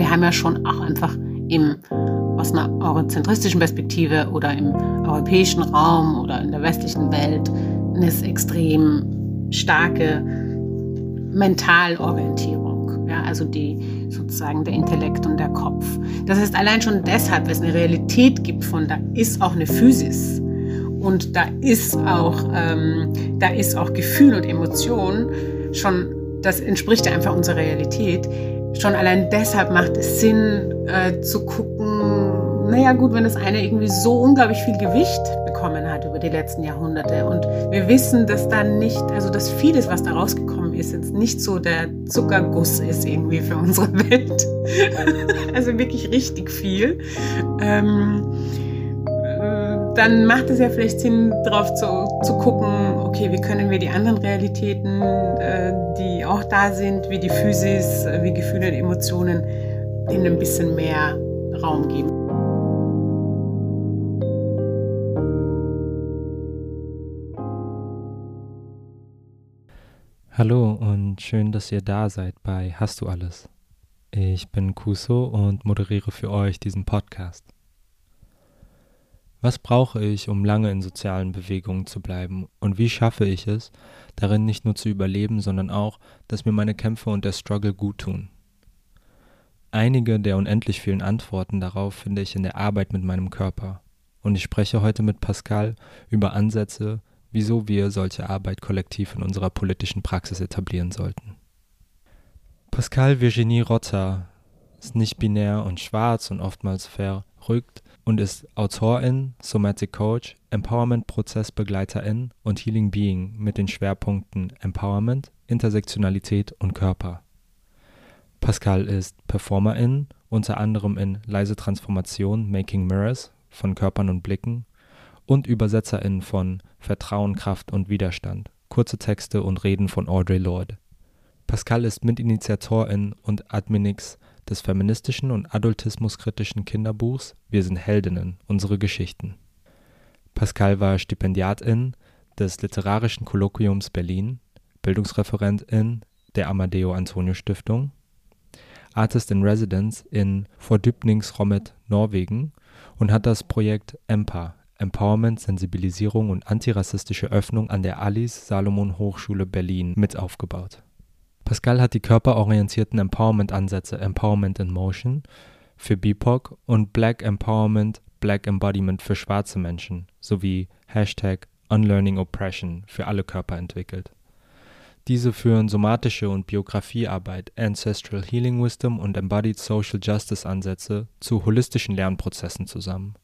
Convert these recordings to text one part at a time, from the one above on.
wir haben ja schon auch einfach im, aus einer eurozentristischen Perspektive oder im europäischen Raum oder in der westlichen Welt eine extrem starke Mentalorientierung. Ja, also die sozusagen der Intellekt und der Kopf. Das heißt, allein schon deshalb, weil es eine Realität gibt von, da ist auch eine Physis und da ist auch, ähm, da ist auch Gefühl und Emotion schon, das entspricht ja einfach unserer Realität. Schon allein deshalb macht es Sinn äh, zu gucken, naja gut, wenn das eine irgendwie so unglaublich viel Gewicht bekommen hat über die letzten Jahrhunderte und wir wissen, dass da nicht, also dass vieles, was da rausgekommen ist, jetzt nicht so der Zuckerguss ist irgendwie für unsere Welt. also wirklich richtig viel. Ähm, dann macht es ja vielleicht Sinn, darauf zu, zu gucken, okay, wie können wir die anderen Realitäten, äh, die auch da sind, wie die Physis, äh, wie Gefühle und Emotionen, ihnen ein bisschen mehr Raum geben. Hallo und schön, dass ihr da seid bei Hast du alles? Ich bin Kuso und moderiere für euch diesen Podcast. Was brauche ich, um lange in sozialen Bewegungen zu bleiben? Und wie schaffe ich es, darin nicht nur zu überleben, sondern auch, dass mir meine Kämpfe und der Struggle gut tun? Einige der unendlich vielen Antworten darauf finde ich in der Arbeit mit meinem Körper. Und ich spreche heute mit Pascal über Ansätze, wieso wir solche Arbeit kollektiv in unserer politischen Praxis etablieren sollten. Pascal Virginie Rotter ist nicht binär und schwarz und oftmals verrückt, und ist Autorin, Somatic Coach, Empowerment-Prozessbegleiterin und Healing Being mit den Schwerpunkten Empowerment, Intersektionalität und Körper. Pascal ist Performerin, unter anderem in Leise Transformation, Making Mirrors von Körpern und Blicken und Übersetzerin von Vertrauen, Kraft und Widerstand, kurze Texte und Reden von Audre Lorde. Pascal ist Mitinitiatorin und Adminix des feministischen und adultismuskritischen Kinderbuchs Wir sind Heldinnen, unsere Geschichten. Pascal war Stipendiatin des Literarischen Kolloquiums Berlin, Bildungsreferentin der Amadeo Antonio Stiftung, Artist in Residence in Fordübnings-Rommet, Norwegen und hat das Projekt EMPA, Empowerment, Sensibilisierung und antirassistische Öffnung an der Alice Salomon Hochschule Berlin mit aufgebaut. Pascal hat die körperorientierten Empowerment-Ansätze Empowerment in Motion für BIPOC und Black Empowerment, Black Embodiment für schwarze Menschen sowie Hashtag Unlearning Oppression für alle Körper entwickelt. Diese führen somatische und Biografiearbeit, Ancestral Healing Wisdom und Embodied Social Justice Ansätze zu holistischen Lernprozessen zusammen.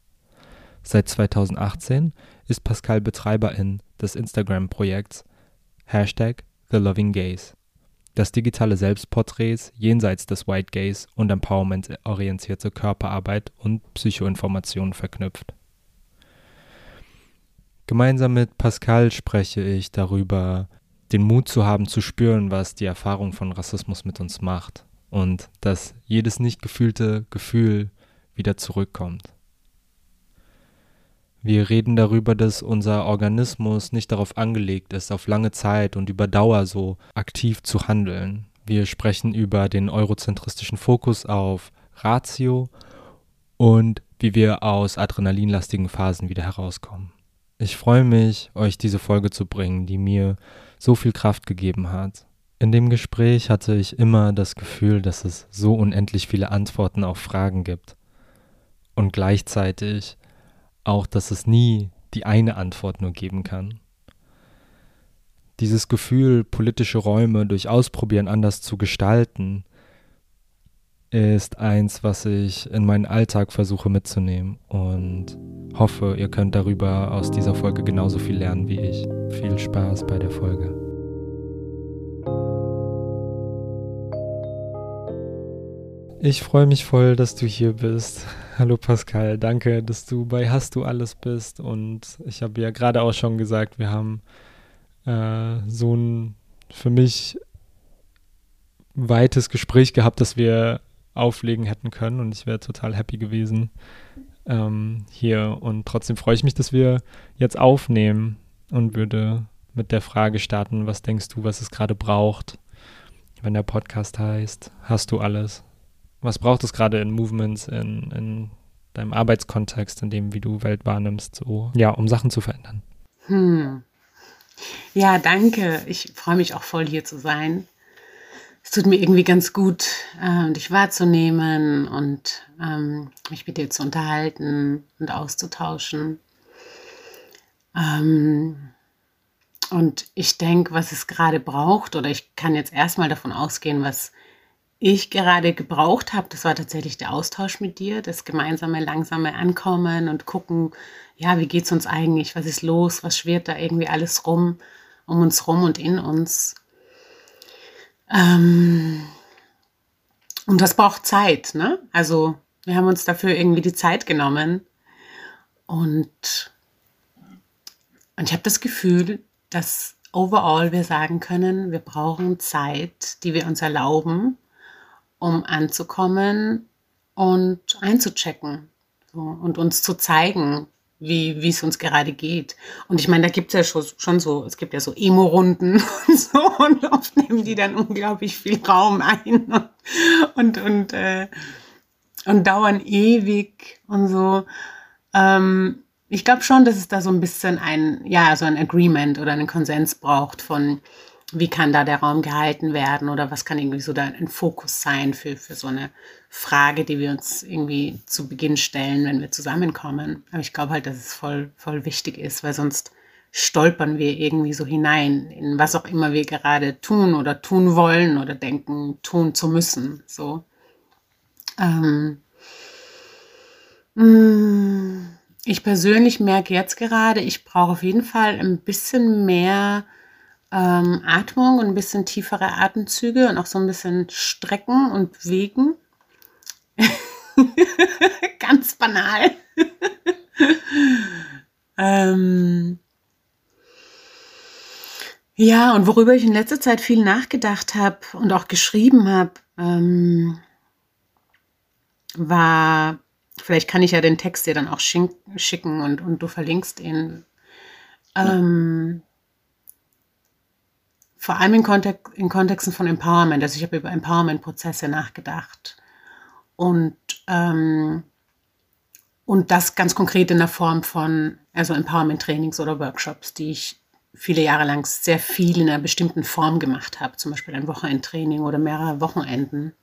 Seit 2018 ist Pascal Betreiberin des Instagram-Projekts Hashtag The Loving Gaze das digitale Selbstporträts jenseits des White Gaze und Empowerment-orientierte Körperarbeit und Psychoinformationen verknüpft. Gemeinsam mit Pascal spreche ich darüber, den Mut zu haben, zu spüren, was die Erfahrung von Rassismus mit uns macht und dass jedes nicht gefühlte Gefühl wieder zurückkommt. Wir reden darüber, dass unser Organismus nicht darauf angelegt ist, auf lange Zeit und über Dauer so aktiv zu handeln. Wir sprechen über den eurozentristischen Fokus auf Ratio und wie wir aus adrenalinlastigen Phasen wieder herauskommen. Ich freue mich, euch diese Folge zu bringen, die mir so viel Kraft gegeben hat. In dem Gespräch hatte ich immer das Gefühl, dass es so unendlich viele Antworten auf Fragen gibt. Und gleichzeitig auch, dass es nie die eine Antwort nur geben kann. Dieses Gefühl, politische Räume durch Ausprobieren anders zu gestalten, ist eins, was ich in meinen Alltag versuche mitzunehmen und hoffe, ihr könnt darüber aus dieser Folge genauso viel lernen wie ich. Viel Spaß bei der Folge. Ich freue mich voll, dass du hier bist. Hallo Pascal, danke, dass du bei Hast du alles bist. Und ich habe ja gerade auch schon gesagt, wir haben äh, so ein für mich weites Gespräch gehabt, das wir auflegen hätten können. Und ich wäre total happy gewesen ähm, hier. Und trotzdem freue ich mich, dass wir jetzt aufnehmen und würde mit der Frage starten, was denkst du, was es gerade braucht, wenn der Podcast heißt, hast du alles? Was braucht es gerade in Movements, in, in deinem Arbeitskontext, in dem, wie du Welt wahrnimmst, so, ja, um Sachen zu verändern? Hm. Ja, danke. Ich freue mich auch voll hier zu sein. Es tut mir irgendwie ganz gut, äh, dich wahrzunehmen und ähm, mich mit dir zu unterhalten und auszutauschen. Ähm, und ich denke, was es gerade braucht, oder ich kann jetzt erstmal davon ausgehen, was ich gerade gebraucht habe, das war tatsächlich der Austausch mit dir, das gemeinsame, langsame Ankommen und gucken, ja, wie geht es uns eigentlich, was ist los, was schwirrt da irgendwie alles rum, um uns rum und in uns. Ähm und das braucht Zeit, ne? Also wir haben uns dafür irgendwie die Zeit genommen und, und ich habe das Gefühl, dass overall wir sagen können, wir brauchen Zeit, die wir uns erlauben, um anzukommen und einzuchecken so, und uns zu zeigen, wie es uns gerade geht. Und ich meine, da gibt es ja schon, schon so, es gibt ja so Emo-Runden und so und oft nehmen die dann unglaublich viel Raum ein und, und, und, äh, und dauern ewig und so. Ähm, ich glaube schon, dass es da so ein bisschen ein, ja, so ein Agreement oder einen Konsens braucht von, wie kann da der Raum gehalten werden oder was kann irgendwie so da ein Fokus sein für, für so eine Frage, die wir uns irgendwie zu Beginn stellen, wenn wir zusammenkommen. Aber ich glaube halt, dass es voll, voll wichtig ist, weil sonst stolpern wir irgendwie so hinein in was auch immer wir gerade tun oder tun wollen oder denken, tun zu müssen. So. Ähm, mm, ich persönlich merke jetzt gerade, ich brauche auf jeden Fall ein bisschen mehr ähm, Atmung und ein bisschen tiefere Atemzüge und auch so ein bisschen strecken und bewegen. Ganz banal. ähm, ja, und worüber ich in letzter Zeit viel nachgedacht habe und auch geschrieben habe, ähm, war, vielleicht kann ich ja den Text dir dann auch schicken und, und du verlinkst ihn. Ähm, vor allem in, Kontext, in Kontexten von Empowerment. Also ich habe über Empowerment-Prozesse nachgedacht. Und, ähm, und das ganz konkret in der Form von also Empowerment-Trainings oder Workshops, die ich viele Jahre lang sehr viel in einer bestimmten Form gemacht habe, zum Beispiel ein Wochenendtraining oder mehrere Wochenenden.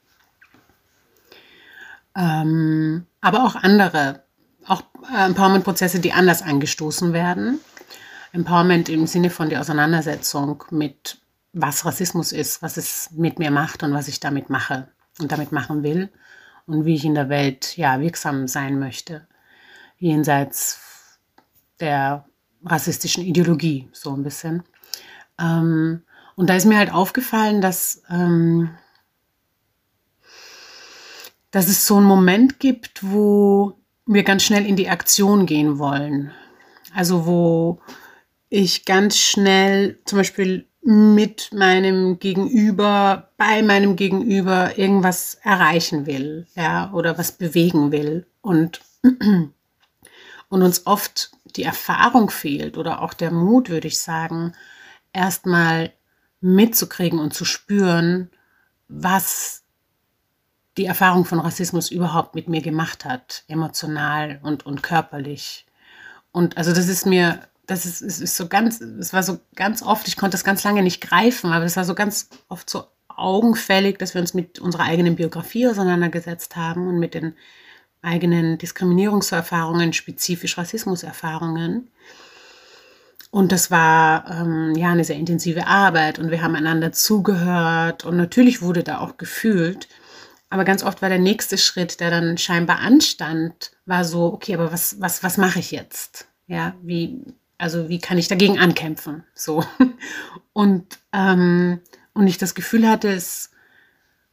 Ähm, aber auch andere, auch äh, Empowerment-Prozesse, die anders angestoßen werden. Empowerment im Sinne von der Auseinandersetzung mit was Rassismus ist, was es mit mir macht und was ich damit mache und damit machen will und wie ich in der Welt ja wirksam sein möchte, jenseits der rassistischen Ideologie so ein bisschen. Ähm, und da ist mir halt aufgefallen, dass, ähm, dass es so einen Moment gibt, wo wir ganz schnell in die Aktion gehen wollen. Also wo ich ganz schnell zum Beispiel mit meinem Gegenüber, bei meinem Gegenüber irgendwas erreichen will, ja, oder was bewegen will und, und uns oft die Erfahrung fehlt oder auch der Mut, würde ich sagen, erstmal mitzukriegen und zu spüren, was die Erfahrung von Rassismus überhaupt mit mir gemacht hat, emotional und, und körperlich. Und also das ist mir das ist, ist, ist so ganz, es war so ganz oft, ich konnte das ganz lange nicht greifen, aber es war so ganz oft so augenfällig, dass wir uns mit unserer eigenen Biografie auseinandergesetzt haben und mit den eigenen Diskriminierungserfahrungen, spezifisch Rassismuserfahrungen. Und das war ähm, ja eine sehr intensive Arbeit und wir haben einander zugehört und natürlich wurde da auch gefühlt. Aber ganz oft war der nächste Schritt, der dann scheinbar anstand, war so, okay, aber was, was, was mache ich jetzt? Ja, wie, also wie kann ich dagegen ankämpfen? So. Und, ähm, und ich das Gefühl hatte, es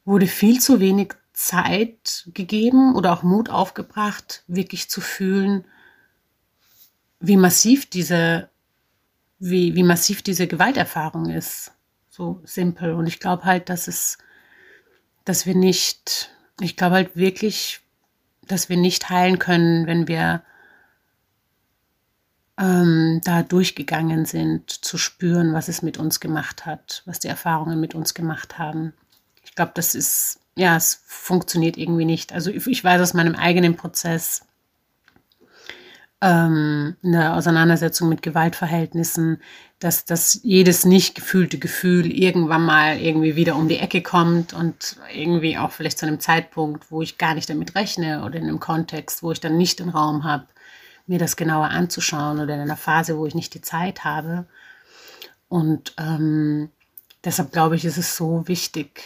wurde viel zu wenig Zeit gegeben oder auch Mut aufgebracht, wirklich zu fühlen, wie massiv diese, wie, wie massiv diese Gewalterfahrung ist. So simpel. Und ich glaube halt, dass es, dass wir nicht, ich glaube halt wirklich, dass wir nicht heilen können, wenn wir ähm, da durchgegangen sind, zu spüren, was es mit uns gemacht hat, was die Erfahrungen mit uns gemacht haben. Ich glaube, das ist ja, es funktioniert irgendwie nicht. Also ich, ich weiß aus meinem eigenen Prozess, ähm, eine Auseinandersetzung mit Gewaltverhältnissen, dass, dass jedes nicht gefühlte Gefühl irgendwann mal irgendwie wieder um die Ecke kommt und irgendwie auch vielleicht zu einem Zeitpunkt, wo ich gar nicht damit rechne oder in einem Kontext, wo ich dann nicht den Raum habe, mir das genauer anzuschauen oder in einer Phase, wo ich nicht die Zeit habe. Und ähm, deshalb glaube ich, ist es so wichtig,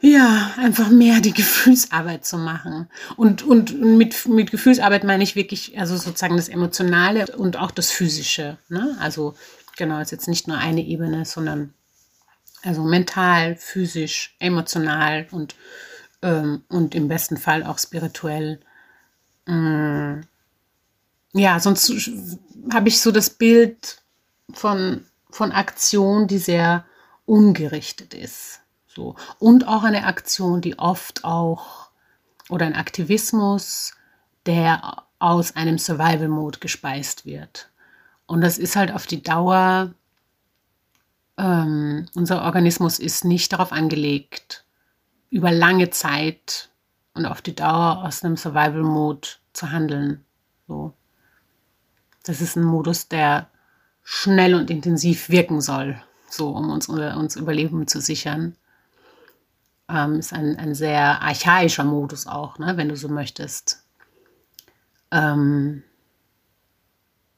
ja, einfach mehr die Gefühlsarbeit zu machen. Und, und mit, mit Gefühlsarbeit meine ich wirklich, also sozusagen das Emotionale und auch das Physische. Ne? Also genau, ist jetzt nicht nur eine Ebene, sondern also mental, physisch, emotional und, ähm, und im besten Fall auch spirituell. Mm. Ja, sonst habe ich so das Bild von, von Aktion, die sehr ungerichtet ist. So. Und auch eine Aktion, die oft auch, oder ein Aktivismus, der aus einem Survival-Mode gespeist wird. Und das ist halt auf die Dauer, ähm, unser Organismus ist nicht darauf angelegt, über lange Zeit und auf die Dauer aus einem Survival-Mode zu handeln. So. Das ist ein Modus, der schnell und intensiv wirken soll, so um uns, uns Überleben zu sichern ähm, ist ein, ein sehr archaischer Modus auch, ne, wenn du so möchtest. Ähm,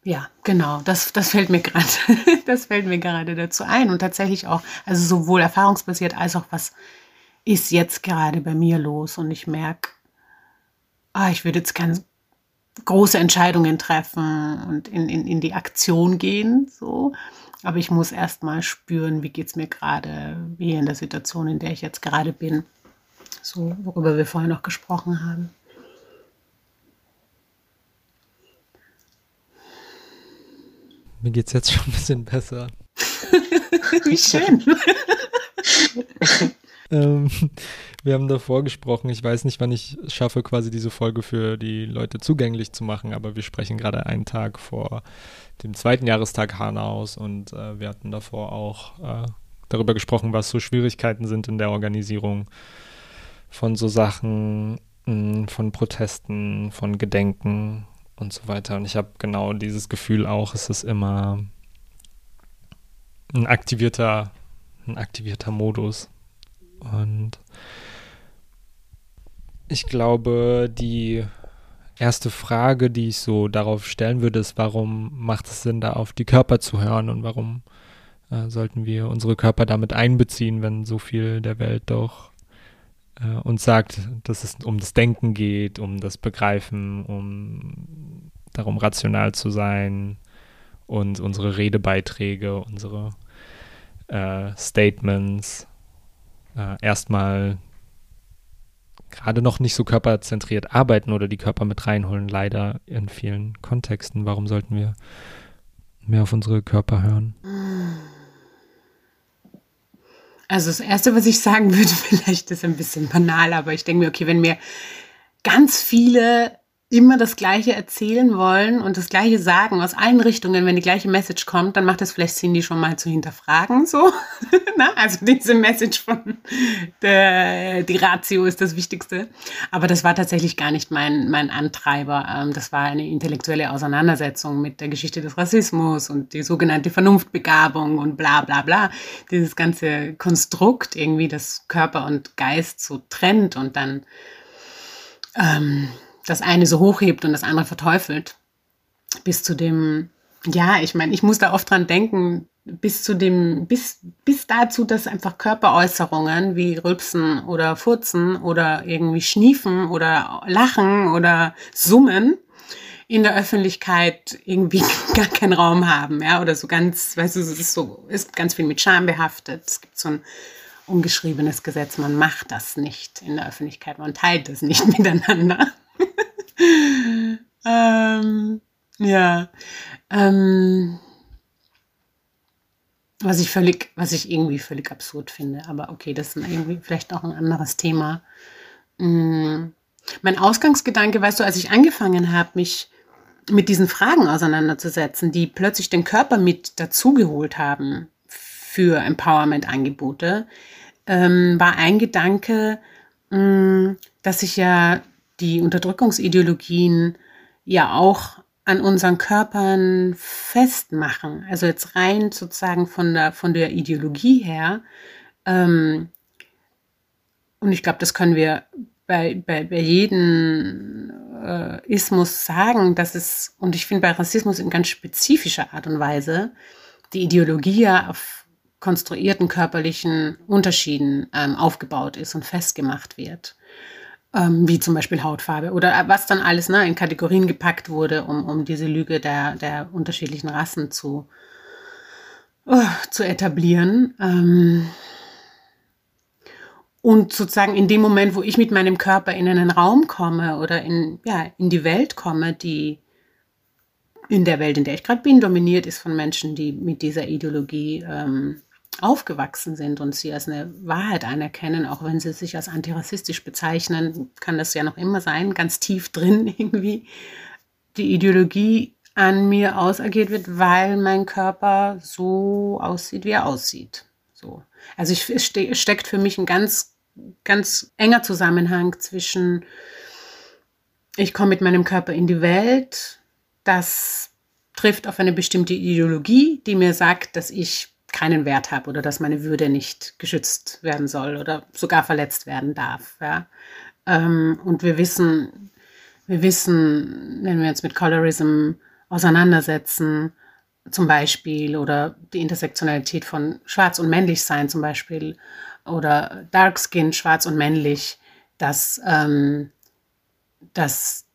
ja, genau, das, das fällt mir gerade, das fällt mir gerade dazu ein und tatsächlich auch, also sowohl erfahrungsbasiert als auch was ist jetzt gerade bei mir los und ich merke, ah, ich würde jetzt ganz große Entscheidungen treffen und in, in, in die Aktion gehen, so. Aber ich muss erst mal spüren, wie geht es mir gerade, wie in der Situation, in der ich jetzt gerade bin. So, worüber wir vorher noch gesprochen haben. Mir geht es jetzt schon ein bisschen besser. wie schön. ähm, wir haben davor gesprochen. Ich weiß nicht, wann ich schaffe, quasi diese Folge für die Leute zugänglich zu machen, aber wir sprechen gerade einen Tag vor dem zweiten Jahrestag Hanaus und äh, wir hatten davor auch äh, darüber gesprochen, was so Schwierigkeiten sind in der Organisierung von so Sachen, mh, hm, von Protesten, von Gedenken und so weiter. Und ich habe genau dieses Gefühl auch, es ist immer ein aktivierter, ein aktivierter Modus. Und ich glaube, die erste Frage, die ich so darauf stellen würde, ist, warum macht es Sinn, da auf die Körper zu hören und warum äh, sollten wir unsere Körper damit einbeziehen, wenn so viel der Welt doch äh, uns sagt, dass es um das Denken geht, um das Begreifen, um darum rational zu sein und unsere Redebeiträge, unsere äh, Statements äh, erstmal gerade noch nicht so körperzentriert arbeiten oder die Körper mit reinholen, leider in vielen Kontexten. Warum sollten wir mehr auf unsere Körper hören? Also das Erste, was ich sagen würde, vielleicht ist ein bisschen banal, aber ich denke mir, okay, wenn mir ganz viele immer das Gleiche erzählen wollen und das Gleiche sagen aus allen Richtungen, wenn die gleiche Message kommt, dann macht es vielleicht Sinn, die schon mal zu hinterfragen, so. Na, also diese Message von der, die Ratio ist das Wichtigste. Aber das war tatsächlich gar nicht mein, mein Antreiber. Ähm, das war eine intellektuelle Auseinandersetzung mit der Geschichte des Rassismus und die sogenannte Vernunftbegabung und bla, bla, bla. Dieses ganze Konstrukt irgendwie, das Körper und Geist so trennt und dann, ähm, das eine so hochhebt und das andere verteufelt. Bis zu dem, ja, ich meine, ich muss da oft dran denken, bis zu dem, bis, bis dazu, dass einfach Körperäußerungen wie Rülpsen oder Furzen oder irgendwie Schniefen oder Lachen oder Summen in der Öffentlichkeit irgendwie gar keinen Raum haben, ja, oder so ganz, weißt du, es ist so, ist ganz viel mit Scham behaftet. Es gibt so ein ungeschriebenes Gesetz, man macht das nicht in der Öffentlichkeit, man teilt das nicht miteinander. ähm, ja. Ähm, was ich völlig, was ich irgendwie völlig absurd finde. Aber okay, das ist irgendwie vielleicht auch ein anderes Thema. Mhm. Mein Ausgangsgedanke, weißt du, als ich angefangen habe, mich mit diesen Fragen auseinanderzusetzen, die plötzlich den Körper mit dazugeholt haben für Empowerment-Angebote, ähm, war ein Gedanke, mh, mm, dass sich ja die Unterdrückungsideologien ja auch an unseren Körpern festmachen. Also jetzt rein sozusagen von der, von der Ideologie her. Ähm, und ich glaube, das können wir bei, bei, bei jedem äh, Ismus sagen, dass es, und ich finde bei Rassismus in ganz spezifischer Art und Weise, die Ideologie ja auf konstruierten körperlichen Unterschieden ähm, aufgebaut ist und festgemacht wird. Ähm, wie zum Beispiel Hautfarbe oder was dann alles ne, in Kategorien gepackt wurde, um, um diese Lüge der, der unterschiedlichen Rassen zu, uh, zu etablieren. Ähm, und sozusagen in dem Moment, wo ich mit meinem Körper in einen Raum komme oder in, ja, in die Welt komme, die in der Welt, in der ich gerade bin, dominiert ist von Menschen, die mit dieser Ideologie ähm, aufgewachsen sind und sie als eine Wahrheit anerkennen, auch wenn sie sich als antirassistisch bezeichnen, kann das ja noch immer sein, ganz tief drin irgendwie, die Ideologie an mir ausagiert wird, weil mein Körper so aussieht, wie er aussieht. So. Also ich, es ste steckt für mich ein ganz, ganz enger Zusammenhang zwischen, ich komme mit meinem Körper in die Welt, das trifft auf eine bestimmte Ideologie, die mir sagt, dass ich keinen Wert habe oder dass meine Würde nicht geschützt werden soll oder sogar verletzt werden darf. Ja. Ähm, und wir wissen, wir wissen, wenn wir uns mit Colorism auseinandersetzen, zum Beispiel, oder die Intersektionalität von schwarz und männlich sein zum Beispiel, oder Dark Skin, schwarz und männlich, dass, ähm, dass,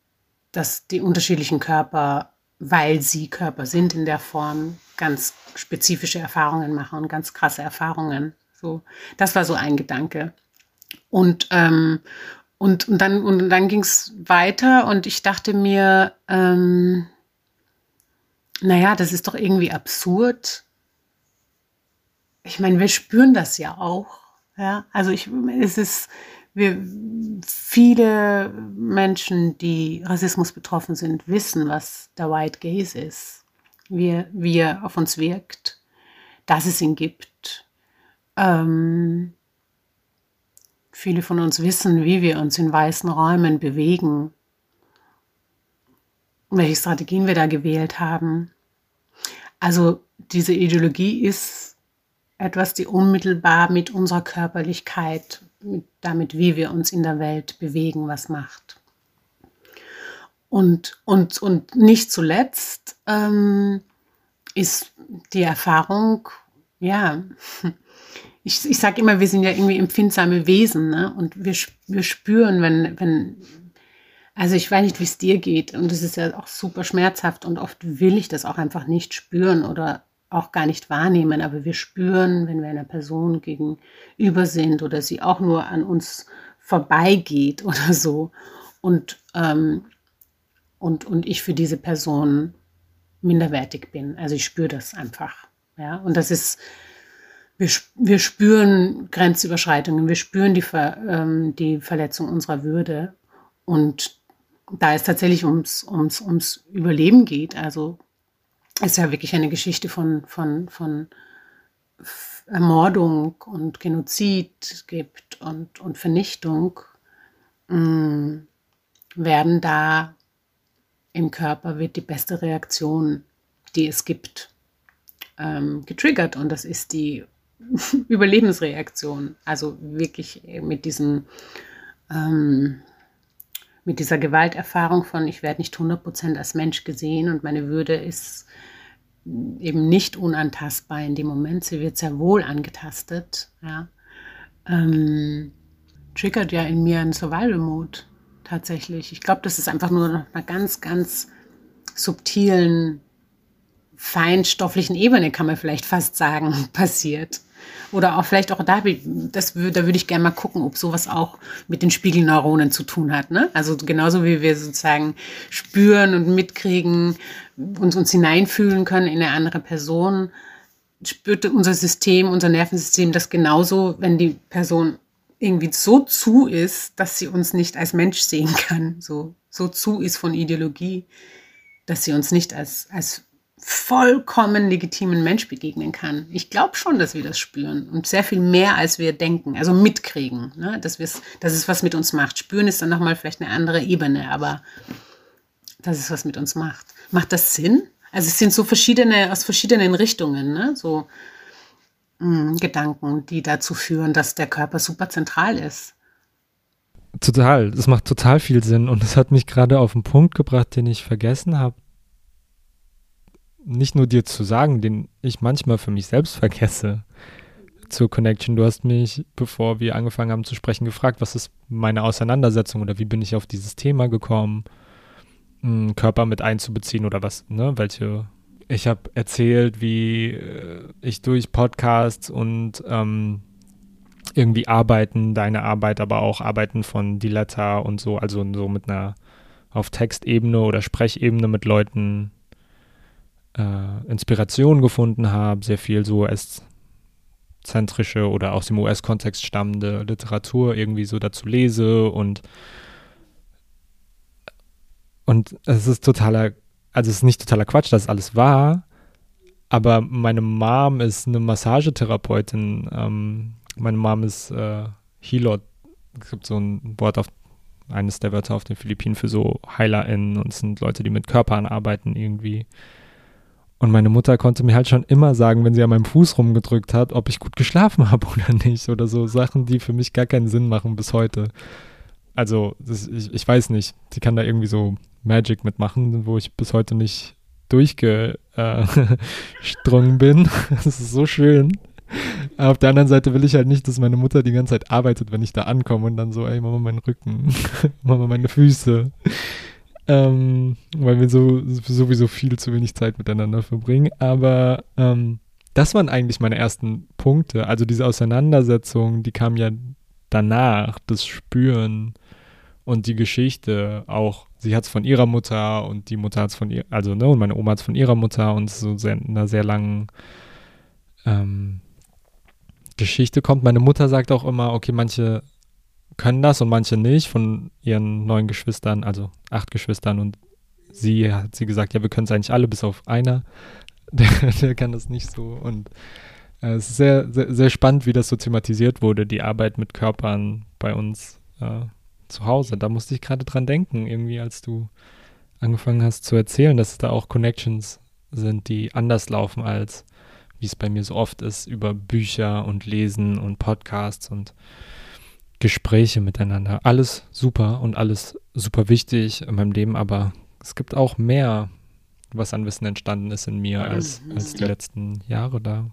dass die unterschiedlichen Körper, weil sie Körper sind in der Form, ganz spezifische Erfahrungen machen und ganz krasse Erfahrungen. So, das war so ein Gedanke. Und, ähm, und, und dann, und dann ging es weiter und ich dachte mir, ähm, naja, das ist doch irgendwie absurd. Ich meine, wir spüren das ja auch. Ja, also ich, es ist, wir, viele Menschen, die Rassismus betroffen sind, wissen, was der White Gaze ist, wie, wie er auf uns wirkt, dass es ihn gibt. Ähm, viele von uns wissen, wie wir uns in weißen Räumen bewegen, welche Strategien wir da gewählt haben. Also diese Ideologie ist etwas, die unmittelbar mit unserer Körperlichkeit, mit, damit wie wir uns in der Welt bewegen, was macht. Und, und, und nicht zuletzt ähm, ist die Erfahrung, ja, ich, ich sage immer, wir sind ja irgendwie empfindsame Wesen ne? und wir, wir spüren, wenn, wenn, also ich weiß nicht, wie es dir geht und es ist ja auch super schmerzhaft und oft will ich das auch einfach nicht spüren oder auch gar nicht wahrnehmen, aber wir spüren, wenn wir einer Person gegenüber sind oder sie auch nur an uns vorbeigeht oder so und, ähm, und, und ich für diese Person minderwertig bin. Also ich spüre das einfach. Ja? Und das ist, wir, wir spüren Grenzüberschreitungen, wir spüren die, Ver, ähm, die Verletzung unserer Würde und da es tatsächlich ums, ums, ums Überleben geht. Also ist ja wirklich eine Geschichte von, von, von Ermordung und Genozid gibt und, und Vernichtung, mh, mm, werden da im Körper wird die beste Reaktion, die es gibt, ähm, getriggert. Und das ist die Überlebensreaktion. Also wirklich mit diesem ähm, mit dieser Gewalterfahrung von, ich werde nicht 100% als Mensch gesehen und meine Würde ist eben nicht unantastbar in dem Moment. Sie wird sehr wohl angetastet. Ja. Ähm, triggert ja in mir einen Survival-Mode tatsächlich. Ich glaube, das ist einfach nur auf einer ganz, ganz subtilen, feinstofflichen Ebene, kann man vielleicht fast sagen, passiert. Oder auch vielleicht auch da, das, da würde ich gerne mal gucken, ob sowas auch mit den Spiegelneuronen zu tun hat. Ne? Also genauso wie wir sozusagen spüren und mitkriegen, uns, uns hineinfühlen können in eine andere Person, spürt unser System, unser Nervensystem das genauso, wenn die Person irgendwie so zu ist, dass sie uns nicht als Mensch sehen kann, so, so zu ist von Ideologie, dass sie uns nicht als, als vollkommen legitimen Mensch begegnen kann. Ich glaube schon, dass wir das spüren und sehr viel mehr, als wir denken, also mitkriegen, ne? dass, dass es was mit uns macht. Spüren ist dann nochmal vielleicht eine andere Ebene, aber dass es was mit uns macht. Macht das Sinn? Also es sind so verschiedene, aus verschiedenen Richtungen, ne? so mh, hm, Gedanken, die dazu führen, dass der Körper super zentral ist. Total, das macht total viel Sinn und es hat mich gerade auf einen Punkt gebracht, den ich vergessen habe, nicht nur dir zu sagen, den ich manchmal für mich selbst vergesse zur Connection. Du hast mich, bevor wir angefangen haben zu sprechen, gefragt, was ist meine Auseinandersetzung oder wie bin ich auf dieses Thema gekommen, hm, Körper mit einzubeziehen oder was, ne, welche. Ich habe erzählt, wie äh, ich durch Podcasts und ähm, irgendwie Arbeiten, deine Arbeit, aber auch Arbeiten von Diletta und so, also so mit einer auf Textebene oder Sprechebene mit Leuten äh, Inspiration gefunden habe, sehr viel so US-zentrische oder aus dem US-Kontext stammende Literatur irgendwie so dazu lese und und es ist totaler, also es ist nicht totaler Quatsch, dass alles wahr, aber meine Mom ist eine Massagetherapeutin. Ähm, meine Mom ist äh, Hilot. Es gibt so ein Wort auf eines der Wörter auf den Philippinen für so HeilerInnen und es sind Leute, die mit Körpern arbeiten irgendwie. Und meine Mutter konnte mir halt schon immer sagen, wenn sie an meinem Fuß rumgedrückt hat, ob ich gut geschlafen habe oder nicht. Oder so Sachen, die für mich gar keinen Sinn machen bis heute. Also, das, ich, ich weiß nicht. Sie kann da irgendwie so Magic mitmachen, wo ich bis heute nicht durchgestrungen äh, bin. Das ist so schön. Auf der anderen Seite will ich halt nicht, dass meine Mutter die ganze Zeit arbeitet, wenn ich da ankomme und dann so, ey, Mama, meinen Rücken, Mama, meine Füße ähm, weil wir so sowieso viel zu wenig Zeit miteinander verbringen. Aber ähm, das waren eigentlich meine ersten Punkte. Also diese Auseinandersetzung, die kam ja danach, das Spüren und die Geschichte auch. Sie hat es von ihrer Mutter und die Mutter hat es von ihr, also ne, und meine Oma hat es von ihrer Mutter und so sehr, in einer sehr langen ähm, Geschichte kommt. Meine Mutter sagt auch immer, okay, manche können das und manche nicht von ihren neun Geschwistern, also acht Geschwistern und sie hat sie gesagt, ja, wir können es eigentlich alle, bis auf einer, der, der kann das nicht so und äh, es ist sehr, sehr, sehr spannend, wie das so thematisiert wurde, die Arbeit mit Körpern bei uns äh, zu Hause. Da musste ich gerade dran denken, irgendwie, als du angefangen hast zu erzählen, dass es da auch Connections sind, die anders laufen als wie es bei mir so oft ist, über Bücher und Lesen und Podcasts und Gespräche miteinander. Alles super und alles super wichtig in meinem Leben, aber es gibt auch mehr, was an Wissen entstanden ist in mir als, als die letzten Jahre da.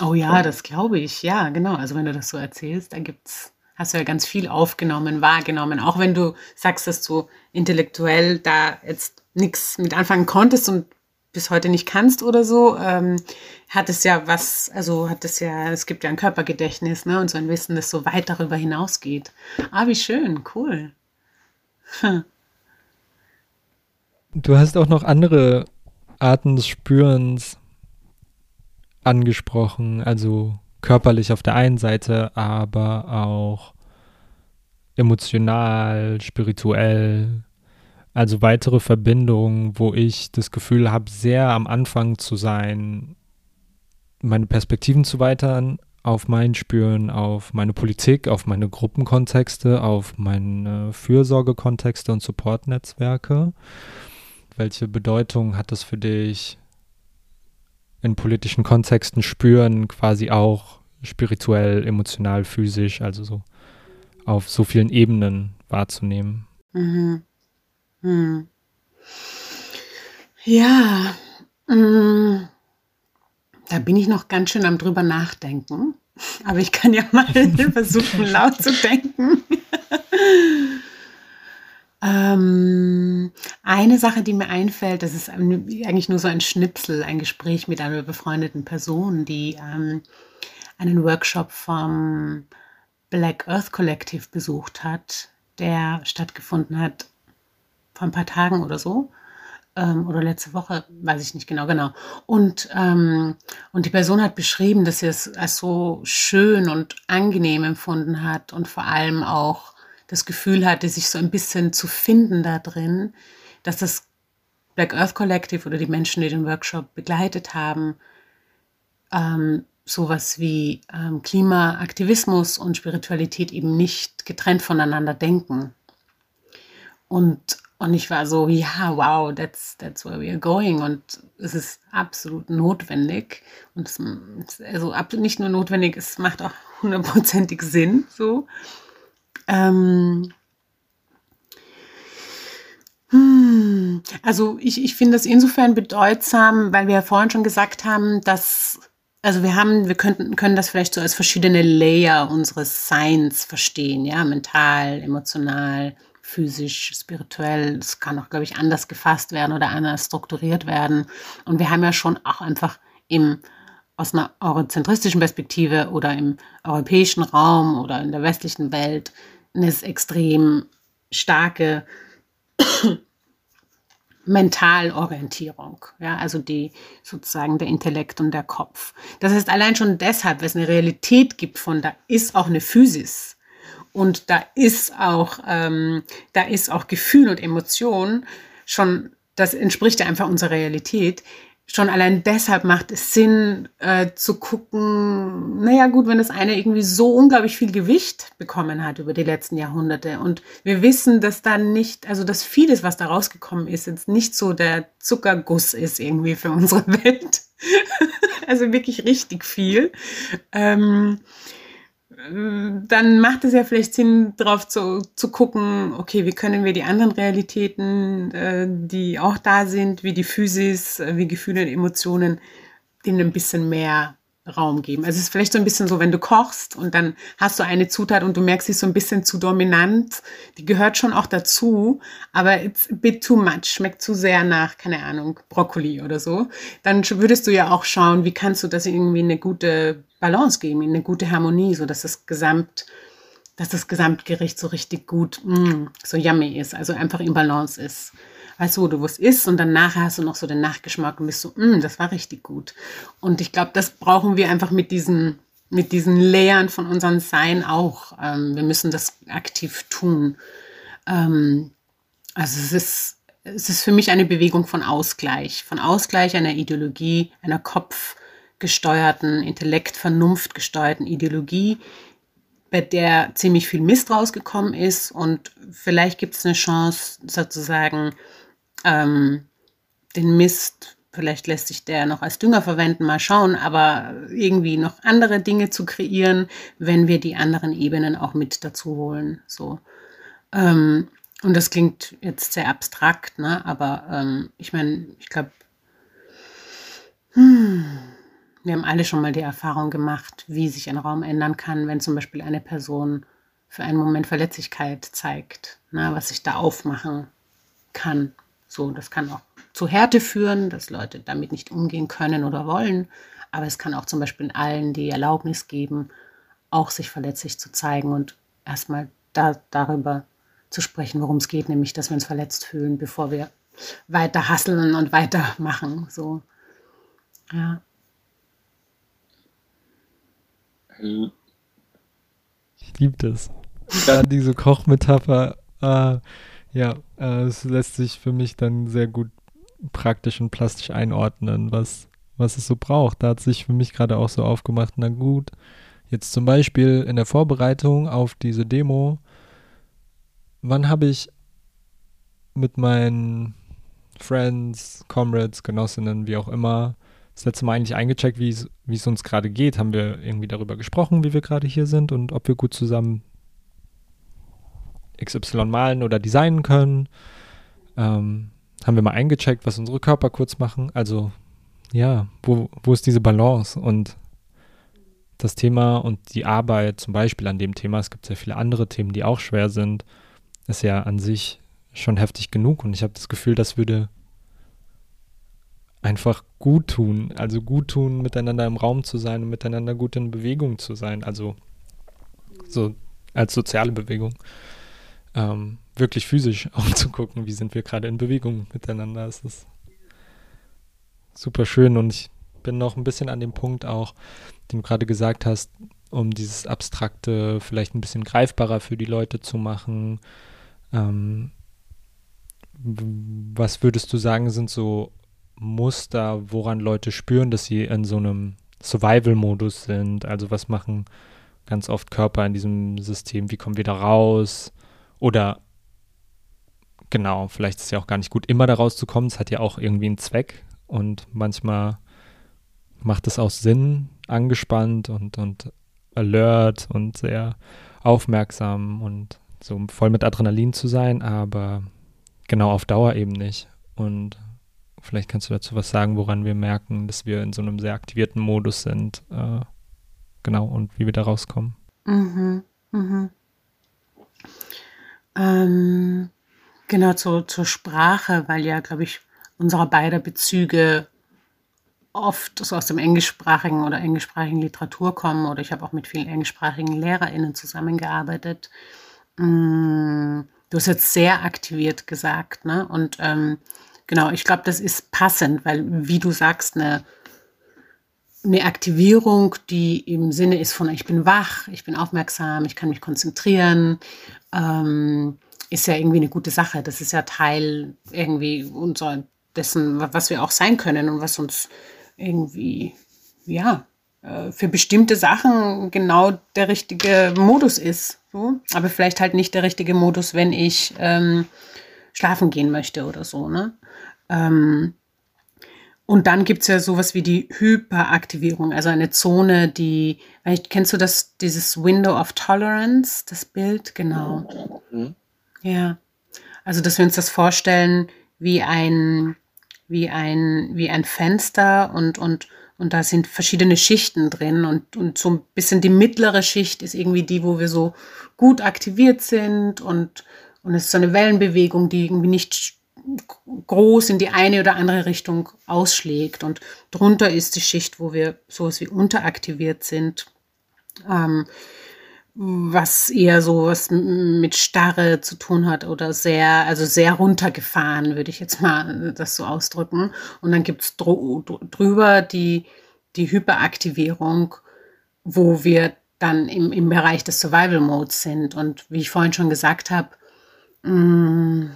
Oh ja, das glaube ich. Ja, genau. Also wenn du das so erzählst, da gibt's, hast du ja ganz viel aufgenommen, wahrgenommen. Auch wenn du sagst, dass du intellektuell da jetzt nichts mit anfangen konntest und bis heute nicht kannst oder so, ähm, hat es ja was, also hat es ja, es gibt ja ein Körpergedächtnis, ne, und so ein Wissen, das so weit darüber hinausgeht. Ah, wie schön, cool. Du hast auch noch andere Arten des Spürens angesprochen, also körperlich auf der einen Seite, aber auch emotional, spirituell, also weitere Verbindungen, wo ich das Gefühl habe, sehr am Anfang zu sein, meine Perspektiven zu weitern, auf mein Spüren, auf meine Politik, auf meine Gruppenkontexte, auf meine Fürsorgekontexte und Supportnetzwerke. Welche Bedeutung hat das für dich in politischen Kontexten spüren, quasi auch spirituell, emotional, physisch, also so auf so vielen Ebenen wahrzunehmen? Mhm. Hm. Ja, mm, da bin ich noch ganz schön am drüber nachdenken. Aber ich kann ja mal versuchen, laut zu denken. ähm, eine Sache, die mir einfällt, das ist eigentlich nur so ein Schnipsel, ein Gespräch mit einer befreundeten Person, die ähm, einen Workshop vom Black Earth Collective besucht hat, der stattgefunden hat vor ein paar Tagen oder so. Ähm, oder letzte Woche, weiß ich nicht genau, genau. Und, ähm, und die Person hat beschrieben, dass sie es als so schön und angenehm empfunden hat und vor allem auch das Gefühl hatte, sich so ein bisschen zu finden da drin, dass das Black Earth Collective oder die Menschen, die den Workshop begleitet haben, ähm, sowas wie ähm, Klimaaktivismus und Spiritualität eben nicht getrennt voneinander denken. Und, und ich war so, ja, wow, that's, that's where we are going. Und es ist absolut notwendig. Und es also nicht nur notwendig, es macht auch hundertprozentig Sinn. So. Ähm, hm, also ich, ich finde das insofern bedeutsam, weil wir ja vorhin schon gesagt haben, dass also wir haben, wir könnten, können das vielleicht so als verschiedene Layer unseres Seins verstehen, ja, mental, emotional, physisch, spirituell. Das kann auch, glaube ich, anders gefasst werden oder anders strukturiert werden. Und wir haben ja schon auch einfach im, aus einer eurozentristischen Perspektive oder im europäischen Raum oder in der westlichen Welt eine extrem starke Mentalorientierung, ja, also die sozusagen der Intellekt und der Kopf. Das heißt allein schon deshalb, weil es eine Realität gibt von, da ist auch eine Physis und da ist auch, ähm, da ist auch Gefühl und Emotion schon, das entspricht ja einfach unserer Realität schon allein deshalb macht es Sinn äh, zu gucken, naja gut, wenn das eine irgendwie so unglaublich viel Gewicht bekommen hat über die letzten Jahrhunderte und wir wissen, dass da nicht, also dass vieles, was da rausgekommen ist, jetzt nicht so der Zuckerguss ist irgendwie für unsere Welt. also wirklich richtig viel. Ähm, dann macht es ja vielleicht Sinn, darauf zu, zu gucken, okay, wie können wir die anderen Realitäten, äh, die auch da sind, wie die Physis, äh, wie Gefühle und Emotionen, denen ein bisschen mehr Raum geben. Also es ist vielleicht so ein bisschen so, wenn du kochst und dann hast du eine Zutat und du merkst, sie ist so ein bisschen zu dominant. Die gehört schon auch dazu, aber it's a bit too much, schmeckt zu sehr nach, keine Ahnung, Brokkoli oder so. Dann würdest du ja auch schauen, wie kannst du das irgendwie eine gute Balance geben, eine gute Harmonie, so dass das Gesamt, dass das Gesamtgericht so richtig gut, mm, so yummy ist, also einfach in Balance ist weißt du, wo du was isst und dann nachher hast du noch so den Nachgeschmack und bist so, mm, das war richtig gut. Und ich glaube, das brauchen wir einfach mit diesen, mit diesen Layern von unserem Sein auch. Ähm, wir müssen das aktiv tun. Ähm, also es ist, es ist für mich eine Bewegung von Ausgleich, von Ausgleich einer Ideologie, einer kopfgesteuerten, Intellekt, Vernunft gesteuerten Ideologie, bei der ziemlich viel Mist rausgekommen ist und vielleicht gibt es eine Chance, sozusagen ähm, den Mist, vielleicht lässt sich der noch als Dünger verwenden, mal schauen, aber irgendwie noch andere Dinge zu kreieren, wenn wir die anderen Ebenen auch mit dazu holen. So. Ähm, und das klingt jetzt sehr abstrakt, ne? aber ähm, ich meine, ich glaube, hm, wir haben alle schon mal die Erfahrung gemacht, wie sich ein Raum ändern kann, wenn zum Beispiel eine Person für einen Moment Verletzlichkeit zeigt, ne? was sich da aufmachen kann. So, das kann auch zu Härte führen, dass Leute damit nicht umgehen können oder wollen. Aber es kann auch zum Beispiel allen die Erlaubnis geben, auch sich verletzlich zu zeigen und erstmal da, darüber zu sprechen, worum es geht, nämlich, dass wir uns verletzt fühlen, bevor wir weiter hasseln und weitermachen. So, ja. Ich liebe das. Gerade diese Kochmetapher. Äh, ja, äh, es lässt sich für mich dann sehr gut praktisch und plastisch einordnen, was, was es so braucht. Da hat sich für mich gerade auch so aufgemacht, na gut, jetzt zum Beispiel in der Vorbereitung auf diese Demo, wann habe ich mit meinen Friends, Comrades, Genossinnen, wie auch immer, das letzte Mal eigentlich eingecheckt, wie es uns gerade geht. Haben wir irgendwie darüber gesprochen, wie wir gerade hier sind und ob wir gut zusammen XY malen oder designen können. Ähm, haben wir mal eingecheckt, was unsere Körper kurz machen. Also ja, wo, wo ist diese Balance? Und das Thema und die Arbeit zum Beispiel an dem Thema, es gibt sehr viele andere Themen, die auch schwer sind, ist ja an sich schon heftig genug. Und ich habe das Gefühl, das würde einfach gut tun. Also gut tun, miteinander im Raum zu sein und miteinander gut in Bewegung zu sein. Also so als soziale Bewegung ähm, wirklich physisch auch zu gucken, wie sind wir gerade in Bewegung miteinander. Es ist super schön und ich bin noch ein bisschen an dem Punkt auch, den du gerade gesagt hast, um dieses Abstrakte vielleicht ein bisschen greifbarer für die Leute zu machen. Ähm, was würdest du sagen, sind so Muster, woran Leute spüren, dass sie in so einem Survival-Modus sind? Also was machen ganz oft Körper in diesem System? Wie kommen wir da raus? Oder genau, vielleicht ist es ja auch gar nicht gut, immer da rauszukommen. Es hat ja auch irgendwie einen Zweck und manchmal macht es auch Sinn, angespannt und, und alert und sehr aufmerksam und so voll mit Adrenalin zu sein, aber genau auf Dauer eben nicht. Und vielleicht kannst du dazu was sagen, woran wir merken, dass wir in so einem sehr aktivierten Modus sind. Äh, genau, und wie wir da rauskommen. Mhm, mhm. Ähm, genau, zu, zur Sprache, weil ja, glaube ich, unsere beider Bezüge oft so aus dem englischsprachigen oder englischsprachigen Literatur kommen oder ich habe auch mit vielen englischsprachigen LehrerInnen zusammengearbeitet. Mm, du hast jetzt sehr aktiviert gesagt, ne? Und ähm, genau, ich glaube, das ist passend, weil, wie du sagst, eine, eine Aktivierung, die im Sinne ist von, ich bin wach, ich bin aufmerksam, ich kann mich konzentrieren, ähm, ist ja irgendwie eine gute Sache. Das ist ja Teil irgendwie unserer, dessen, was wir auch sein können und was uns irgendwie, ja, äh, für bestimmte Sachen genau der richtige Modus ist. So. Aber vielleicht halt nicht der richtige Modus, wenn ich ähm, schlafen gehen möchte oder so. Ne? Ähm, und dann gibt es ja sowas wie die Hyperaktivierung, also eine Zone, die, kennst du das, dieses Window of Tolerance, das Bild? Genau. Mhm. Ja. Also, dass wir uns das vorstellen wie ein, wie ein, wie ein Fenster und, und, und da sind verschiedene Schichten drin und, und so ein bisschen die mittlere Schicht ist irgendwie die, wo wir so gut aktiviert sind und, und es ist so eine Wellenbewegung, die irgendwie nicht groß in die eine oder andere Richtung ausschlägt und drunter ist die Schicht, wo wir sowas wie unteraktiviert sind. Ähm, was eher so was mit Starre zu tun hat oder sehr, also sehr runtergefahren, würde ich jetzt mal das so ausdrücken. Und dann gibt's drüber die, die Hyperaktivierung, wo wir dann im, im Bereich des Survival Modes sind. Und wie ich vorhin schon gesagt habe, mm,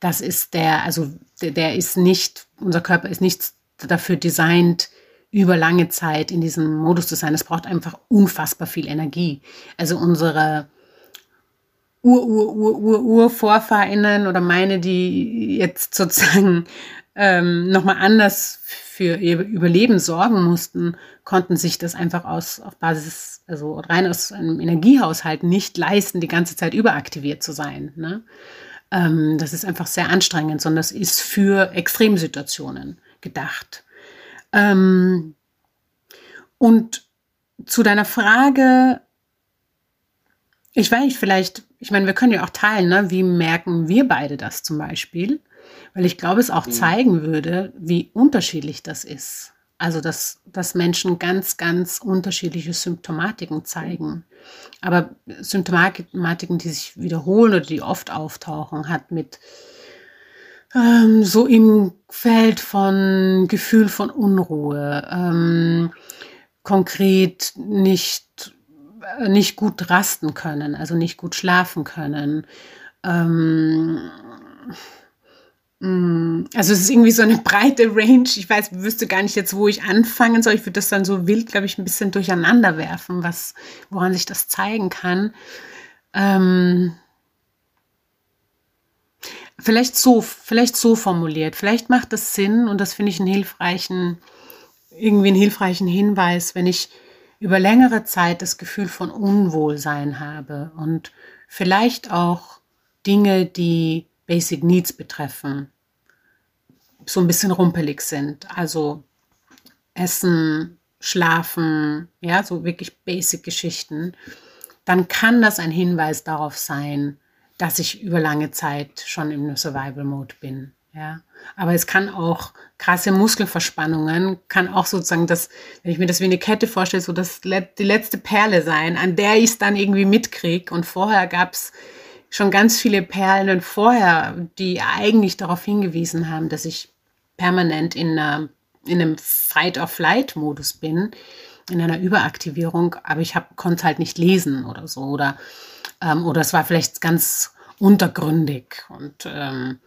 das ist der, also der, der ist nicht, unser Körper ist nicht dafür designt, über lange Zeit in diesem Modus zu sein. Es braucht einfach unfassbar viel Energie. Also unsere Ur, Ur, Ur, Ur, Urvorfahrinnen oder meine, die jetzt sozusagen ähm, nochmal anders für ihr Überleben sorgen mussten, konnten sich das einfach aus, auf Basis, also rein aus einem Energiehaushalt nicht leisten, die ganze Zeit überaktiviert zu sein. Ne? Ähm, das ist einfach sehr anstrengend, sondern das ist für Extremsituationen gedacht. Ähm, und zu deiner Frage, ich weiß nicht, vielleicht, ich meine, wir können ja auch teilen, ne? wie merken wir beide das zum Beispiel? Weil ich glaube, es auch mhm. zeigen würde, wie unterschiedlich das ist. Also, dass, dass Menschen ganz, ganz unterschiedliche Symptomatiken zeigen. Aber Symptomatiken, die sich wiederholen oder die oft auftauchen, hat mit ähm, so im Feld von Gefühl von Unruhe, ähm, konkret nicht, äh, nicht gut rasten können, also nicht gut schlafen können. Ähm, also es ist irgendwie so eine breite Range. Ich weiß, wüsste gar nicht jetzt, wo ich anfangen soll. Ich würde das dann so wild, glaube ich, ein bisschen durcheinander werfen, was, woran sich das zeigen kann. Ähm, Vielleicht so, vielleicht so formuliert. Vielleicht macht das Sinn und das finde ich einen hilfreichen, irgendwie einen hilfreichen Hinweis, wenn ich über längere Zeit das Gefühl von Unwohlsein habe und vielleicht auch Dinge, die Basic Needs betreffen, so ein bisschen rumpelig sind. Also Essen, Schlafen, ja, so wirklich Basic Geschichten. Dann kann das ein Hinweis darauf sein, dass ich über lange Zeit schon im Survival Mode bin. Ja, aber es kann auch krasse Muskelverspannungen, kann auch sozusagen das, wenn ich mir das wie eine Kette vorstelle, so das die letzte Perle sein, an der ich es dann irgendwie mitkriege. Und vorher gab es schon ganz viele Perlen vorher, die eigentlich darauf hingewiesen haben, dass ich permanent in, einer, in einem Fight-or-Flight-Modus bin, in einer Überaktivierung, aber ich konnte halt nicht lesen oder so. Oder ähm, oder es war vielleicht ganz untergründig und ähm,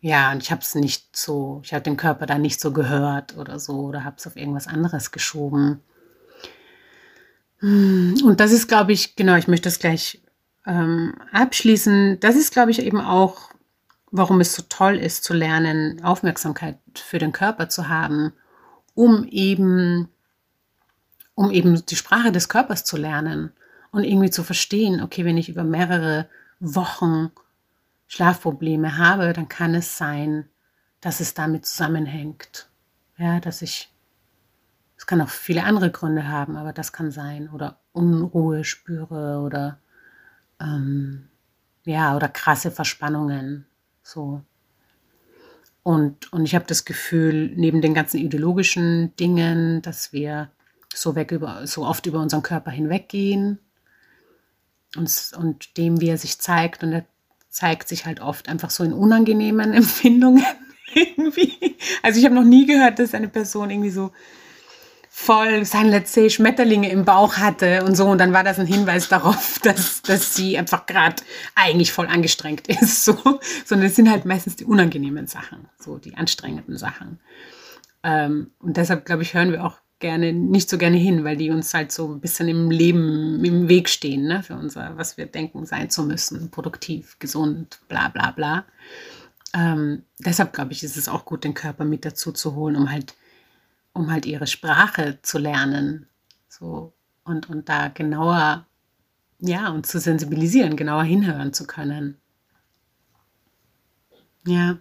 ja, und ich habe es nicht so, ich habe den Körper da nicht so gehört oder so oder habe es auf irgendwas anderes geschoben. Hm, und das ist, glaube ich, genau, ich möchte das gleich ähm, abschließen. Das ist, glaube ich, eben auch, warum es so toll ist, zu lernen, Aufmerksamkeit für den Körper zu haben, um eben, um eben die Sprache des Körpers zu lernen und irgendwie zu verstehen, okay, wenn ich über mehrere Wochen Schlafprobleme habe, dann kann es sein, dass es damit zusammenhängt. Ja, dass ich, es kann auch viele andere Gründe haben, aber das kann sein. Oder Unruhe spüre oder ähm, ja, oder krasse Verspannungen. So. Und, und ich habe das Gefühl, neben den ganzen ideologischen Dingen, dass wir so weg über, so oft über unseren Körper hinweggehen und, und dem, wie er sich zeigt. Und er zeigt sich halt oft einfach so in unangenehmen Empfindungen irgendwie. Also ich habe noch nie gehört, dass eine Person irgendwie so voll, let's say, Schmetterlinge im Bauch hatte und so. Und dann war das ein Hinweis darauf, dass, dass sie einfach gerade eigentlich voll angestrengt ist. So. Sondern es sind halt meistens die unangenehmen Sachen, so die anstrengenden Sachen. Ähm, und deshalb, glaube ich, hören wir auch gerne, nicht so gerne hin, weil die uns halt so ein bisschen im Leben, im Weg stehen, ne, für unser, was wir denken, sein zu müssen, produktiv, gesund, bla bla bla. Ähm, deshalb glaube ich, ist es auch gut, den Körper mit dazu zu holen, um halt, um halt ihre Sprache zu lernen. So, und, und da genauer, ja, und zu sensibilisieren, genauer hinhören zu können. Ja.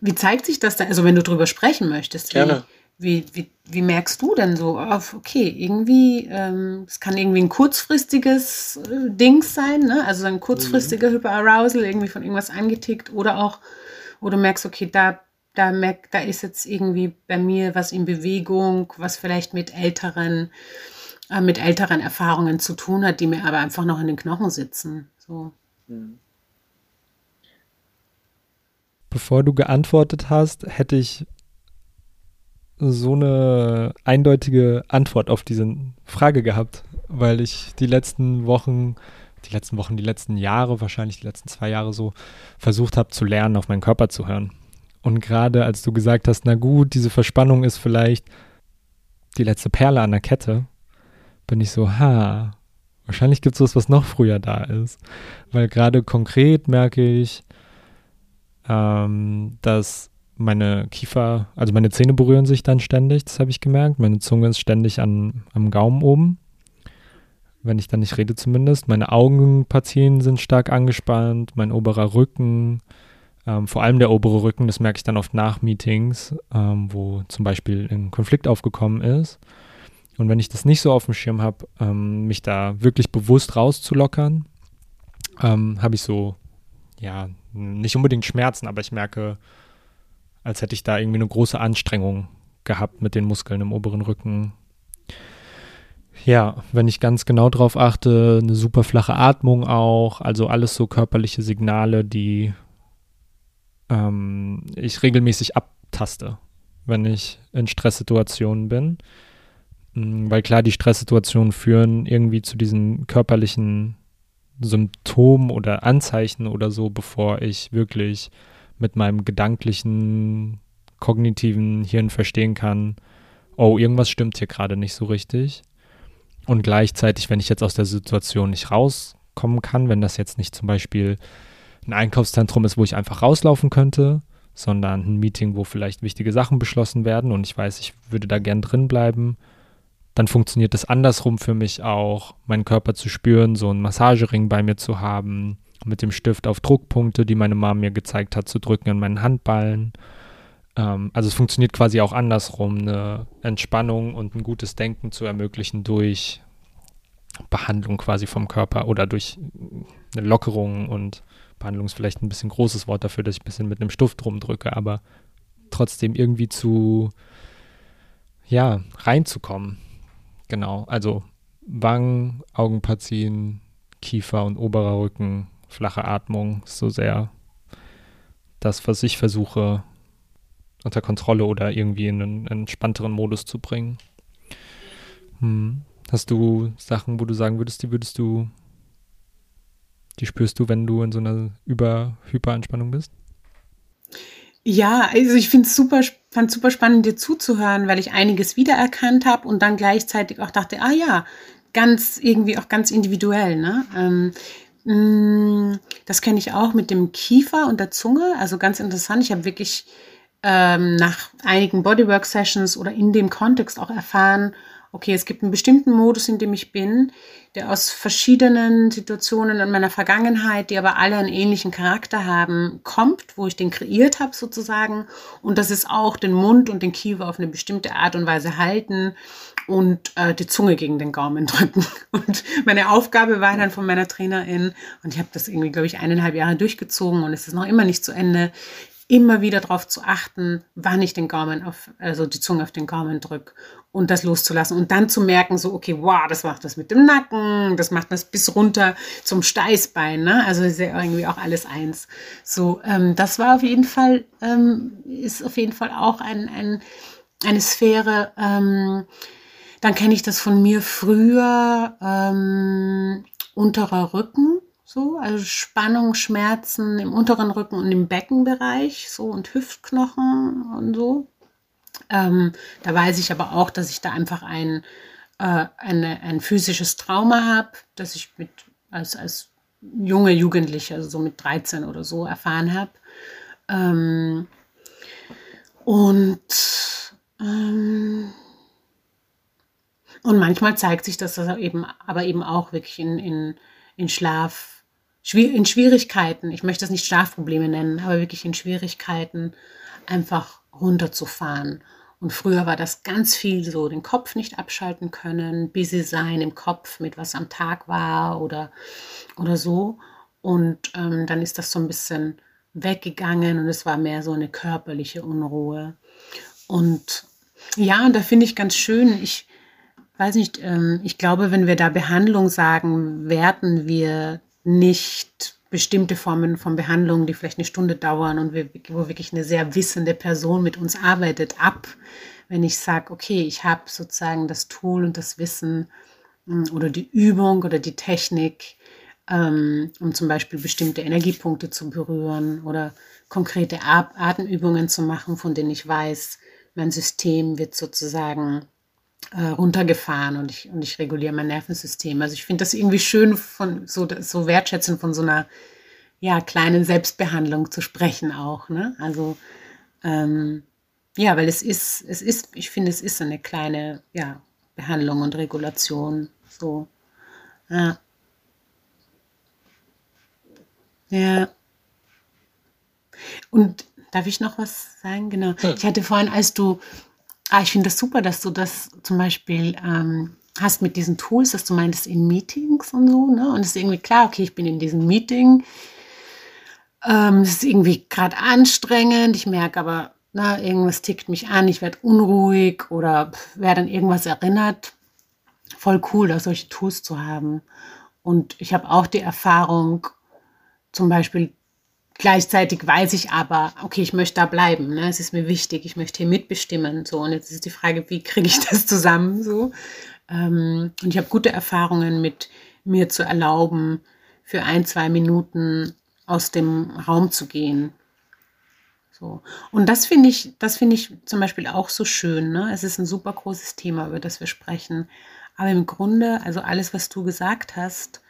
Wie zeigt sich das da? Also, wenn du drüber sprechen möchtest, Gerne. Wie, wie, wie merkst du denn so auf, okay, irgendwie, ähm, es kann irgendwie ein kurzfristiges äh, Ding sein, ne? also ein kurzfristiger mhm. Hyperarousal, irgendwie von irgendwas angetickt oder auch, wo du merkst, okay, da, da, merk, da ist jetzt irgendwie bei mir was in Bewegung, was vielleicht mit älteren, äh, mit älteren Erfahrungen zu tun hat, die mir aber einfach noch in den Knochen sitzen. So. Mhm. Bevor du geantwortet hast, hätte ich so eine eindeutige Antwort auf diese Frage gehabt, weil ich die letzten Wochen, die letzten Wochen, die letzten Jahre, wahrscheinlich die letzten zwei Jahre so versucht habe zu lernen, auf meinen Körper zu hören. Und gerade als du gesagt hast, na gut, diese Verspannung ist vielleicht die letzte Perle an der Kette, bin ich so, ha, wahrscheinlich gibt es was, was noch früher da ist. Weil gerade konkret merke ich, ähm, dass meine Kiefer, also meine Zähne berühren sich dann ständig, das habe ich gemerkt. Meine Zunge ist ständig an, am Gaumen oben, wenn ich dann nicht rede zumindest. Meine Augenpartien sind stark angespannt, mein oberer Rücken, ähm, vor allem der obere Rücken, das merke ich dann oft nach Meetings, ähm, wo zum Beispiel ein Konflikt aufgekommen ist. Und wenn ich das nicht so auf dem Schirm habe, ähm, mich da wirklich bewusst rauszulockern, ähm, habe ich so, ja, nicht unbedingt Schmerzen, aber ich merke, als hätte ich da irgendwie eine große Anstrengung gehabt mit den Muskeln im oberen Rücken. Ja, wenn ich ganz genau drauf achte, eine super flache Atmung auch, also alles so körperliche Signale, die ähm, ich regelmäßig abtaste, wenn ich in Stresssituationen bin. Mm, weil klar, die Stresssituationen führen irgendwie zu diesen körperlichen Symptomen oder Anzeichen oder so, bevor ich wirklich mit meinem gedanklichen, kognitiven Hirn verstehen kann, oh, irgendwas stimmt hier gerade nicht so richtig. Und gleichzeitig, wenn ich jetzt aus der Situation nicht rauskommen kann, wenn das jetzt nicht zum Beispiel ein Einkaufszentrum ist, wo ich einfach rauslaufen könnte, sondern ein Meeting, wo vielleicht wichtige Sachen beschlossen werden und ich weiß, ich würde da gern drin bleiben, dann funktioniert es andersrum für mich auch, meinen Körper zu spüren, so einen Massagering bei mir zu haben, mit dem Stift auf Druckpunkte, die meine Mom mir gezeigt hat, zu drücken an meinen Handballen. Ähm, also es funktioniert quasi auch andersrum, eine Entspannung und ein gutes Denken zu ermöglichen durch Behandlung quasi vom Körper oder durch eine Lockerung und Behandlung ist vielleicht ein bisschen großes Wort dafür, dass ich ein bisschen mit einem Stift rumdrücke, aber trotzdem irgendwie zu, ja, reinzukommen. Genau, also Wangen, Augenpartien, Kiefer und oberer Rücken flache Atmung so sehr das, was ich versuche unter Kontrolle oder irgendwie in einen entspannteren Modus zu bringen. Hm. Hast du Sachen, wo du sagen würdest, die würdest du, die spürst du, wenn du in so einer Über-Hyperanspannung bist? Ja, also ich finde es super, fand super spannend, dir zuzuhören, weil ich einiges wiedererkannt habe und dann gleichzeitig auch dachte, ah ja, ganz irgendwie auch ganz individuell. Ne? Ähm, mm, das kenne ich auch mit dem Kiefer und der Zunge. Also ganz interessant. Ich habe wirklich ähm, nach einigen Bodywork-Sessions oder in dem Kontext auch erfahren, okay, es gibt einen bestimmten Modus, in dem ich bin, der aus verschiedenen Situationen in meiner Vergangenheit, die aber alle einen ähnlichen Charakter haben, kommt, wo ich den kreiert habe sozusagen. Und das ist auch den Mund und den Kiefer auf eine bestimmte Art und Weise halten und äh, die Zunge gegen den Gaumen drücken. Und meine Aufgabe war dann von meiner Trainerin, und ich habe das irgendwie, glaube ich, eineinhalb Jahre durchgezogen und es ist noch immer nicht zu Ende, immer wieder darauf zu achten, wann ich den Gaumen auf, also die Zunge auf den Gaumen drücke und das loszulassen und dann zu merken, so, okay, wow, das macht das mit dem Nacken, das macht das bis runter zum Steißbein, ne? Also ist ja irgendwie auch alles eins. So, ähm, das war auf jeden Fall, ähm, ist auf jeden Fall auch ein, ein, eine Sphäre, ähm, dann kenne ich das von mir früher, ähm, unterer Rücken, so, also Spannung, Schmerzen im unteren Rücken und im Beckenbereich, so und Hüftknochen und so. Ähm, da weiß ich aber auch, dass ich da einfach ein, äh, eine, ein physisches Trauma habe, das ich mit als, als junge Jugendliche, also so mit 13 oder so, erfahren habe. Ähm, und ähm, und manchmal zeigt sich das eben, aber eben auch wirklich in, in, in Schlaf, in Schwierigkeiten, ich möchte das nicht Schlafprobleme nennen, aber wirklich in Schwierigkeiten einfach runterzufahren. Und früher war das ganz viel so, den Kopf nicht abschalten können, busy sein im Kopf mit was am Tag war oder, oder so. Und ähm, dann ist das so ein bisschen weggegangen und es war mehr so eine körperliche Unruhe. Und ja, und da finde ich ganz schön, ich weiß nicht, ähm, ich glaube, wenn wir da Behandlung sagen, werten wir nicht bestimmte Formen von Behandlungen, die vielleicht eine Stunde dauern und wo wirklich eine sehr wissende Person mit uns arbeitet, ab. Wenn ich sage, okay, ich habe sozusagen das Tool und das Wissen hm, oder die Übung oder die Technik, ähm, um zum Beispiel bestimmte Energiepunkte zu berühren oder konkrete Atemübungen zu machen, von denen ich weiß, mein System wird sozusagen äh, runtergefahren und ich, und ich reguliere mein Nervensystem. Also ich finde das irgendwie schön, von so, so wertschätzend von so einer ja, kleinen Selbstbehandlung zu sprechen auch. Ne? Also ähm, ja, weil es ist, es ist, ich finde, es ist eine kleine ja, Behandlung und Regulation. So. Ja. Ja. Und darf ich noch was sagen? Genau. Ich hatte vorhin, als du Ah, ich finde das super, dass du das zum Beispiel ähm, hast mit diesen Tools, dass du meintest in Meetings und so, ne? Und es ist irgendwie klar, okay, ich bin in diesem Meeting. Ähm, es ist irgendwie gerade anstrengend. Ich merke aber, na, irgendwas tickt mich an, ich werde unruhig oder werde an irgendwas erinnert. Voll cool, da solche Tools zu haben. Und ich habe auch die Erfahrung, zum Beispiel Gleichzeitig weiß ich aber, okay, ich möchte da bleiben. Ne? Es ist mir wichtig, ich möchte hier mitbestimmen. So, und jetzt ist die Frage, wie kriege ich das zusammen? So. Ähm, und ich habe gute Erfahrungen mit mir zu erlauben, für ein, zwei Minuten aus dem Raum zu gehen. So. Und das finde ich, das finde ich zum Beispiel auch so schön. Ne? Es ist ein super großes Thema, über das wir sprechen. Aber im Grunde, also alles, was du gesagt hast,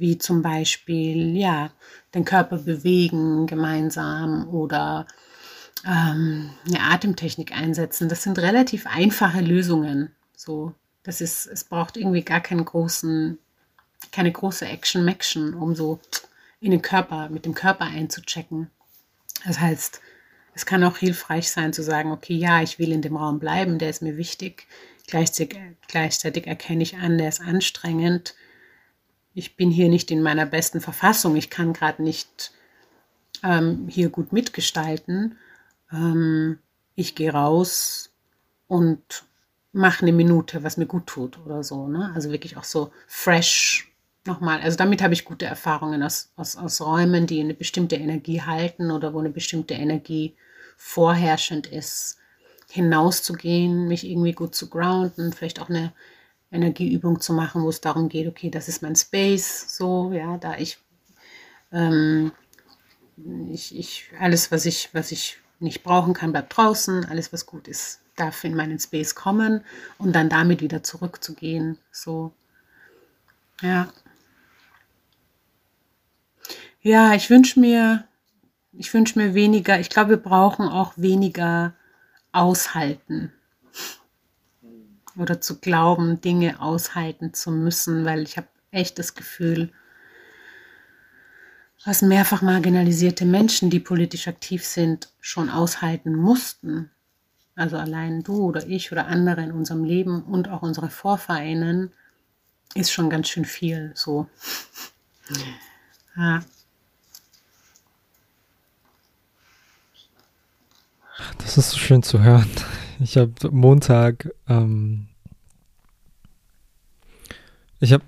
wie zum Beispiel, ja, den Körper bewegen gemeinsam oder ähm, eine Atemtechnik einsetzen. Das sind relativ einfache Lösungen. So, das ist, es braucht irgendwie gar keinen großen, keine große Action-Maction, um so in den Körper, mit dem Körper einzuchecken. Das heißt, es kann auch hilfreich sein zu sagen, okay, ja, ich will in dem Raum bleiben, der ist mir wichtig. Gleichzeitig, gleichzeitig erkenne ich an, der ist anstrengend ich bin hier nicht in meiner besten Verfassung, ich kann gerade nicht ähm, hier gut mitgestalten. Ähm, ich gehe raus und mache eine Minute, was mir gut tut oder so. Ne? Also wirklich auch so fresh nochmal. Also damit habe ich gute Erfahrungen aus, aus, aus Räumen, die eine bestimmte Energie halten oder wo eine bestimmte Energie vorherrschend ist, hinauszugehen, mich irgendwie gut zu grounden, vielleicht auch eine Energieübung zu machen, wo es darum geht, okay, das ist mein Space, so, ja, da ich ähm, ich, ich, alles, was ich, was ich nicht brauchen kann, bleibt draußen. Alles, was gut ist, darf in meinen Space kommen und dann damit wieder zurückzugehen. So, ja. Ja, ich wünsche mir, ich wünsche mir weniger, ich glaube, wir brauchen auch weniger aushalten. Oder zu glauben, Dinge aushalten zu müssen, weil ich habe echt das Gefühl, was mehrfach marginalisierte Menschen, die politisch aktiv sind, schon aushalten mussten. Also allein du oder ich oder andere in unserem Leben und auch unsere Vorvereinen ist schon ganz schön viel so. Ja. Das ist so schön zu hören. Ich habe Montag, ähm, ich habe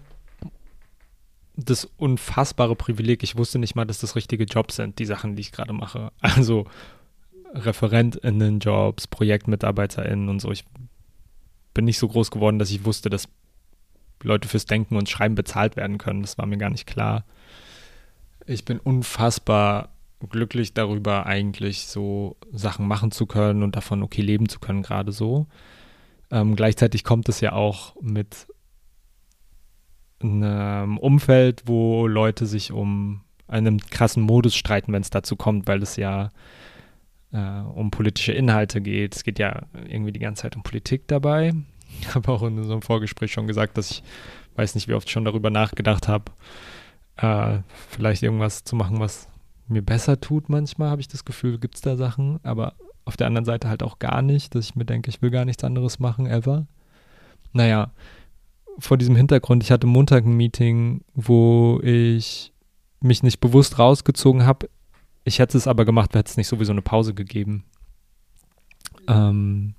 das unfassbare Privileg, ich wusste nicht mal, dass das richtige Jobs sind, die Sachen, die ich gerade mache. Also ReferentInnen-Jobs, ProjektmitarbeiterInnen und so. Ich bin nicht so groß geworden, dass ich wusste, dass Leute fürs Denken und Schreiben bezahlt werden können. Das war mir gar nicht klar. Ich bin unfassbar glücklich darüber, eigentlich so Sachen machen zu können und davon okay leben zu können, gerade so. Ähm, gleichzeitig kommt es ja auch mit einem Umfeld, wo Leute sich um einen krassen Modus streiten, wenn es dazu kommt, weil es ja äh, um politische Inhalte geht. Es geht ja irgendwie die ganze Zeit um Politik dabei. Ich habe auch in einem Vorgespräch schon gesagt, dass ich weiß nicht, wie oft schon darüber nachgedacht habe, äh, vielleicht irgendwas zu machen, was mir besser tut manchmal, habe ich das Gefühl, gibt es da Sachen, aber auf der anderen Seite halt auch gar nicht, dass ich mir denke, ich will gar nichts anderes machen, ever. Naja, vor diesem Hintergrund, ich hatte Montag ein Meeting, wo ich mich nicht bewusst rausgezogen habe. Ich hätte es aber gemacht, hätte es nicht sowieso eine Pause gegeben. Ähm,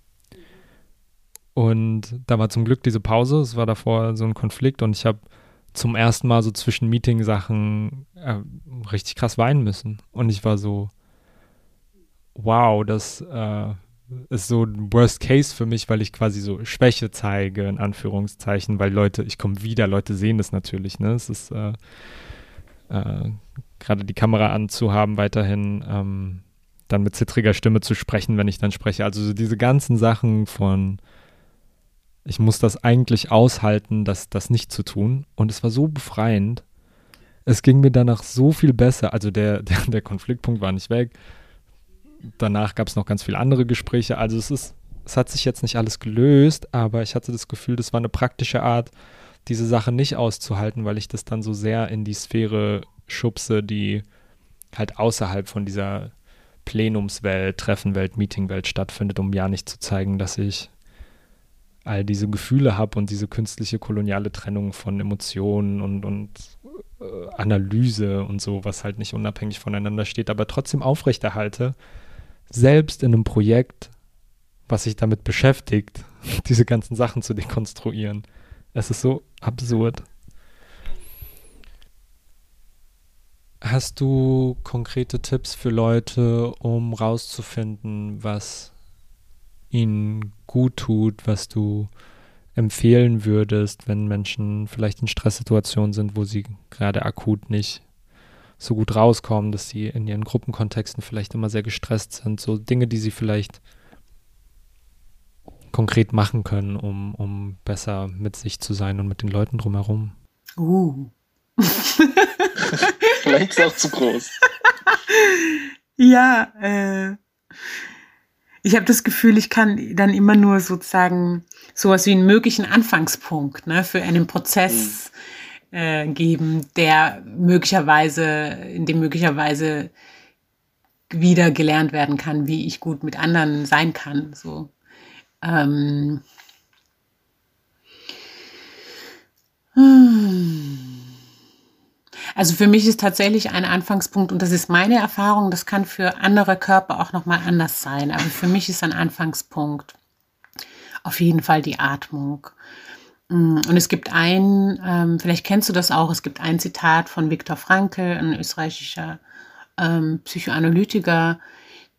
und da war zum Glück diese Pause. Es war davor so ein Konflikt und ich habe zum ersten Mal so zwischen Meeting-Sachen äh, richtig krass weinen müssen. Und ich war so, wow, das äh, ist so ein Worst Case für mich, weil ich quasi so Schwäche zeige, in Anführungszeichen, weil Leute, ich komme wieder, Leute sehen das natürlich, ne? Es ist äh, äh, gerade die Kamera anzuhaben, weiterhin ähm, dann mit zittriger Stimme zu sprechen, wenn ich dann spreche. Also so diese ganzen Sachen von ich muss das eigentlich aushalten, das, das nicht zu tun. Und es war so befreiend. Es ging mir danach so viel besser. Also der, der, der Konfliktpunkt war nicht weg. Danach gab es noch ganz viele andere Gespräche. Also es ist, es hat sich jetzt nicht alles gelöst, aber ich hatte das Gefühl, das war eine praktische Art, diese Sache nicht auszuhalten, weil ich das dann so sehr in die Sphäre schubse, die halt außerhalb von dieser Plenumswelt, Treffenwelt, Meetingwelt stattfindet, um ja nicht zu zeigen, dass ich all diese Gefühle habe und diese künstliche koloniale Trennung von Emotionen und, und äh, Analyse und so, was halt nicht unabhängig voneinander steht, aber trotzdem aufrechterhalte, selbst in einem Projekt, was sich damit beschäftigt, diese ganzen Sachen zu dekonstruieren. Es ist so absurd. Hast du konkrete Tipps für Leute, um rauszufinden, was ihnen gut tut, was du empfehlen würdest, wenn Menschen vielleicht in Stresssituationen sind, wo sie gerade akut nicht so gut rauskommen, dass sie in ihren Gruppenkontexten vielleicht immer sehr gestresst sind, so Dinge, die sie vielleicht konkret machen können, um, um besser mit sich zu sein und mit den Leuten drumherum. Uh. vielleicht ist es auch zu groß. ja, äh, ich habe das Gefühl, ich kann dann immer nur sozusagen sowas wie einen möglichen Anfangspunkt ne, für einen Prozess mhm. äh, geben, der möglicherweise, in dem möglicherweise wieder gelernt werden kann, wie ich gut mit anderen sein kann. So. Ähm. Hm. Also für mich ist tatsächlich ein Anfangspunkt, und das ist meine Erfahrung, das kann für andere Körper auch nochmal anders sein, aber für mich ist ein Anfangspunkt auf jeden Fall die Atmung. Mm, und es gibt ein, ähm, vielleicht kennst du das auch, es gibt ein Zitat von Viktor Frankl, ein österreichischer ähm, Psychoanalytiker,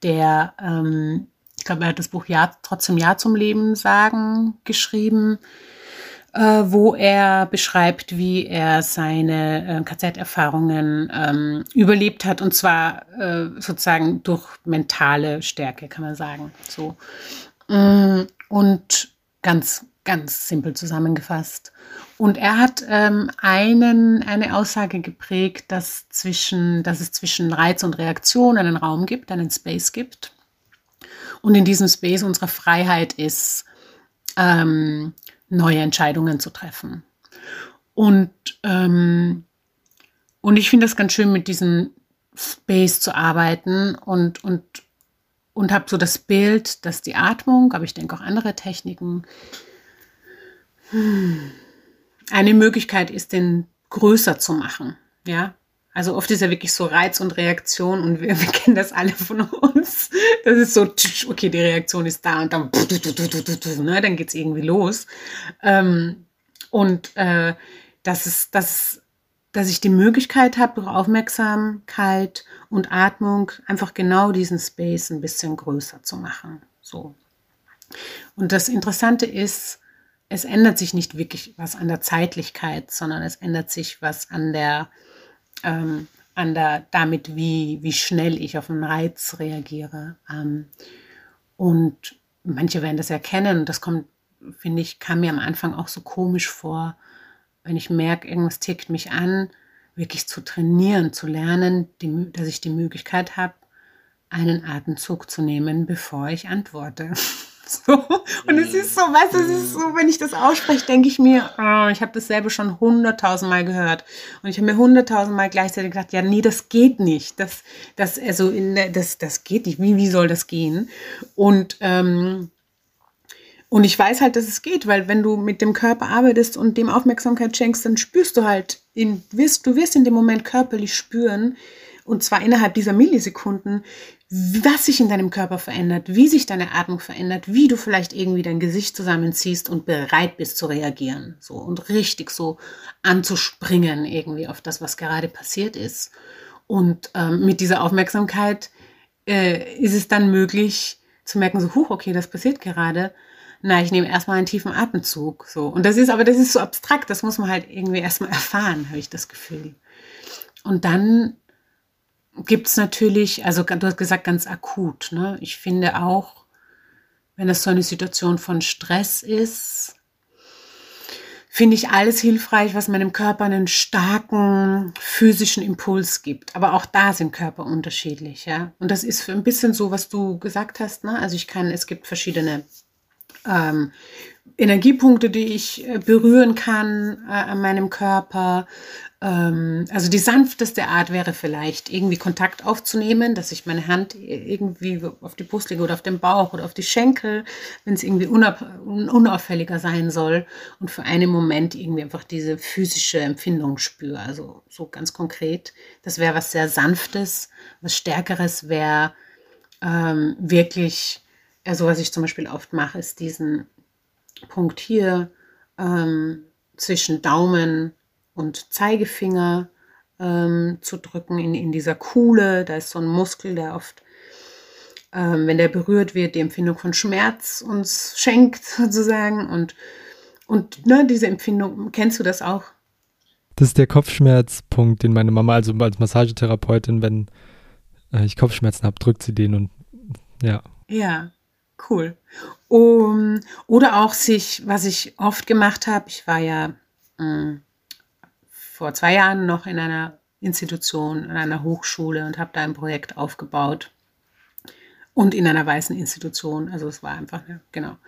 der, ähm, ich glaube, er hat das Buch ja, trotzdem Ja zum Leben sagen geschrieben. Äh, wo er beschreibt, wie er seine äh, KZ-Erfahrungen ähm, überlebt hat und zwar äh, sozusagen durch mentale Stärke, kann man sagen. So mm, und ganz ganz simpel zusammengefasst. Und er hat ähm, einen, eine Aussage geprägt, dass, zwischen, dass es zwischen Reiz und Reaktion einen Raum gibt, einen Space gibt. Und in diesem Space unsere Freiheit ist, ähm, neue Entscheidungen zu treffen. Und, ähm, und ich finde das ganz schön, mit diesem Space zu arbeiten und, und, und habe so das Bild, dass die Atmung, aber ich denke auch andere Techniken, eine Möglichkeit ist, den größer zu machen. Ja, also oft ist ja wirklich so Reiz und Reaktion und wir, wir kennen das alle von uns. Das ist so, okay, die Reaktion ist da und dann, ne, dann geht's irgendwie los. Ähm, und äh, das ist, das, dass ich die Möglichkeit habe, durch Aufmerksamkeit und Atmung einfach genau diesen Space ein bisschen größer zu machen. So. Und das Interessante ist, es ändert sich nicht wirklich was an der Zeitlichkeit, sondern es ändert sich was an der, ähm, an der, damit, wie, wie schnell ich auf einen Reiz reagiere. Ähm, und manche werden das erkennen. Das kommt, finde ich, kam mir am Anfang auch so komisch vor, wenn ich merke, irgendwas tickt mich an, wirklich zu trainieren, zu lernen, die, dass ich die Möglichkeit habe, einen Atemzug zu nehmen, bevor ich antworte. So. Und es ist so, weißt du, es ist so, wenn ich das ausspreche, denke ich mir, oh, ich habe dasselbe schon hunderttausend Mal gehört. Und ich habe mir hunderttausend Mal gleichzeitig gedacht, ja, nee, das geht nicht. Das, das, also das, das geht nicht. Wie, wie soll das gehen? Und, ähm, und ich weiß halt, dass es geht, weil wenn du mit dem Körper arbeitest und dem Aufmerksamkeit schenkst, dann spürst du halt, in, wirst, du wirst in dem Moment körperlich spüren, und zwar innerhalb dieser Millisekunden, was sich in deinem Körper verändert, wie sich deine Atmung verändert, wie du vielleicht irgendwie dein Gesicht zusammenziehst und bereit bist zu reagieren, so und richtig so anzuspringen irgendwie auf das, was gerade passiert ist. Und ähm, mit dieser Aufmerksamkeit äh, ist es dann möglich zu merken, so, huch, okay, das passiert gerade. Na, ich nehme erstmal einen tiefen Atemzug, so. Und das ist, aber das ist so abstrakt, das muss man halt irgendwie erstmal erfahren, habe ich das Gefühl. Und dann gibt es natürlich, also du hast gesagt, ganz akut. Ne? Ich finde auch, wenn das so eine Situation von Stress ist, finde ich alles hilfreich, was meinem Körper einen starken physischen Impuls gibt. Aber auch da sind Körper unterschiedlich, ja. Und das ist ein bisschen so, was du gesagt hast. Ne? Also ich kann, es gibt verschiedene ähm, Energiepunkte, die ich äh, berühren kann äh, an meinem Körper. Ähm, also die sanfteste Art wäre vielleicht, irgendwie Kontakt aufzunehmen, dass ich meine Hand irgendwie auf die Brust lege oder auf den Bauch oder auf die Schenkel, wenn es irgendwie unauffälliger sein soll und für einen Moment irgendwie einfach diese physische Empfindung spüre. Also so ganz konkret, das wäre was sehr Sanftes, was Stärkeres wäre ähm, wirklich, also was ich zum Beispiel oft mache, ist diesen Punkt hier ähm, zwischen Daumen und Zeigefinger ähm, zu drücken in, in dieser Kuhle. Da ist so ein Muskel, der oft, ähm, wenn der berührt wird, die Empfindung von Schmerz uns schenkt sozusagen. Und, und ne, diese Empfindung, kennst du das auch? Das ist der Kopfschmerzpunkt, den meine Mama, also als Massagetherapeutin, wenn äh, ich Kopfschmerzen habe, drückt sie den und ja. Ja, cool. Um, oder auch sich, was ich oft gemacht habe, ich war ja mh, mm, vor zwei Jahren noch in einer Institution, in einer Hochschule und habe da ein Projekt aufgebaut. Und in einer weißen Institution. Also es war einfach, ne, genau.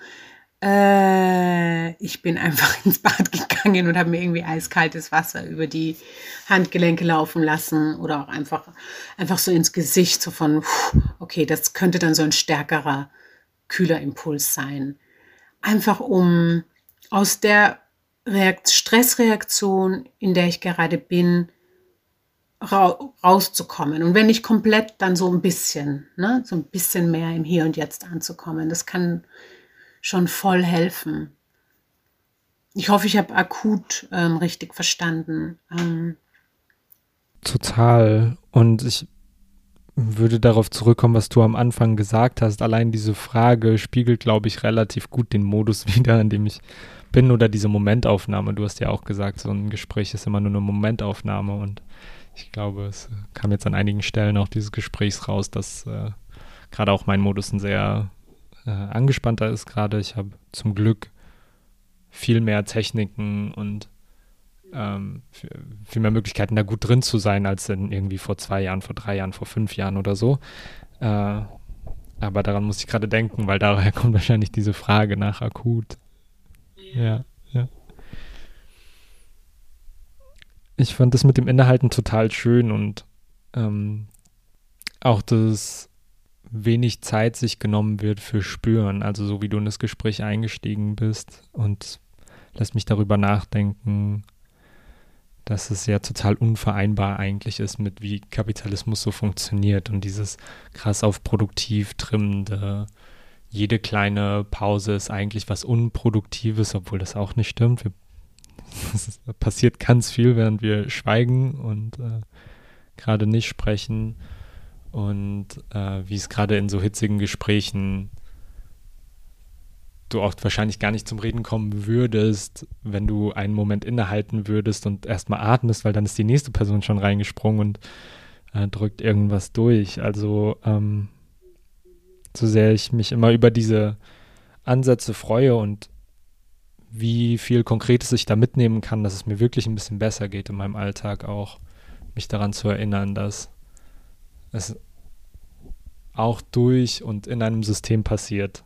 Äh, ich bin einfach ins Bad gegangen und habe mir irgendwie eiskaltes Wasser über die Handgelenke laufen lassen oder auch einfach, einfach so ins Gesicht, so von, okay, das könnte dann so ein stärkerer, kühler Impuls sein. Einfach um aus der Reakt Stressreaktion, in der ich gerade bin, ra rauszukommen. Und wenn nicht komplett, dann so ein bisschen, ne? so ein bisschen mehr im Hier und Jetzt anzukommen. Das kann schon voll helfen. Ich hoffe, ich habe akut ähm, richtig verstanden. Ähm, Total. Und ich würde darauf zurückkommen, was du am Anfang gesagt hast. Allein diese Frage spiegelt, glaube ich, relativ gut den Modus wider, in dem ich bin oder diese Momentaufnahme. Du hast ja auch gesagt, so ein Gespräch ist immer nur eine Momentaufnahme und ich glaube, es kam jetzt an einigen Stellen auch dieses Gesprächs raus, dass äh, gerade auch mein Modus ein sehr äh, angespannter ist gerade. Ich habe zum Glück viel mehr Techniken und ähm, viel mehr Möglichkeiten, da gut drin zu sein, als in irgendwie vor zwei Jahren, vor drei Jahren, vor fünf Jahren oder so. Äh, aber daran muss ich gerade denken, weil daher kommt wahrscheinlich diese Frage nach akut. Ja, ja. Ich fand das mit dem Innehalten total schön und ähm, auch das wenig Zeit sich genommen wird für Spüren. Also so wie du in das Gespräch eingestiegen bist und lässt mich darüber nachdenken, dass es ja total unvereinbar eigentlich ist mit wie Kapitalismus so funktioniert und dieses krass auf produktiv trimmende, jede kleine Pause ist eigentlich was Unproduktives, obwohl das auch nicht stimmt. Wir, es passiert ganz viel, während wir schweigen und äh, gerade nicht sprechen und äh, wie es gerade in so hitzigen Gesprächen du auch wahrscheinlich gar nicht zum Reden kommen würdest, wenn du einen Moment innehalten würdest und erstmal atmest, weil dann ist die nächste Person schon reingesprungen und äh, drückt irgendwas durch. Also ähm, so sehr ich mich immer über diese Ansätze freue und wie viel Konkretes ich da mitnehmen kann, dass es mir wirklich ein bisschen besser geht in meinem Alltag auch, mich daran zu erinnern, dass es auch durch und in einem System passiert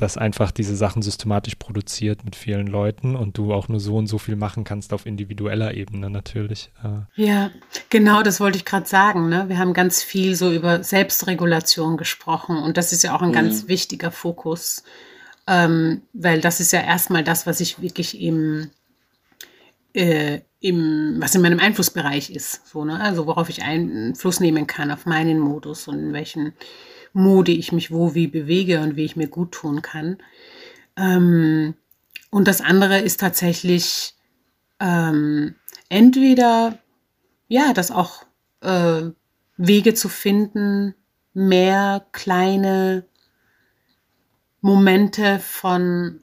das einfach diese Sachen systematisch produziert mit vielen Leuten und du auch nur so und so viel machen kannst auf individueller Ebene natürlich. Äh. Ja, genau, das wollte ich gerade sagen. Ne? Wir haben ganz viel so über Selbstregulation gesprochen und das ist ja auch ein mhm. ganz wichtiger Fokus, ähm, weil das ist ja erstmal das, was ich wirklich im, äh, im, was in meinem Einflussbereich ist, so, ne? also worauf ich Einfluss nehmen kann auf meinen Modus und in welchen Mode ich mich wo wie bewege und wie ich mir gut tun kann. Ähm, und das andere ist tatsächlich ähm, entweder, ja, das auch äh, Wege zu finden, mehr kleine Momente von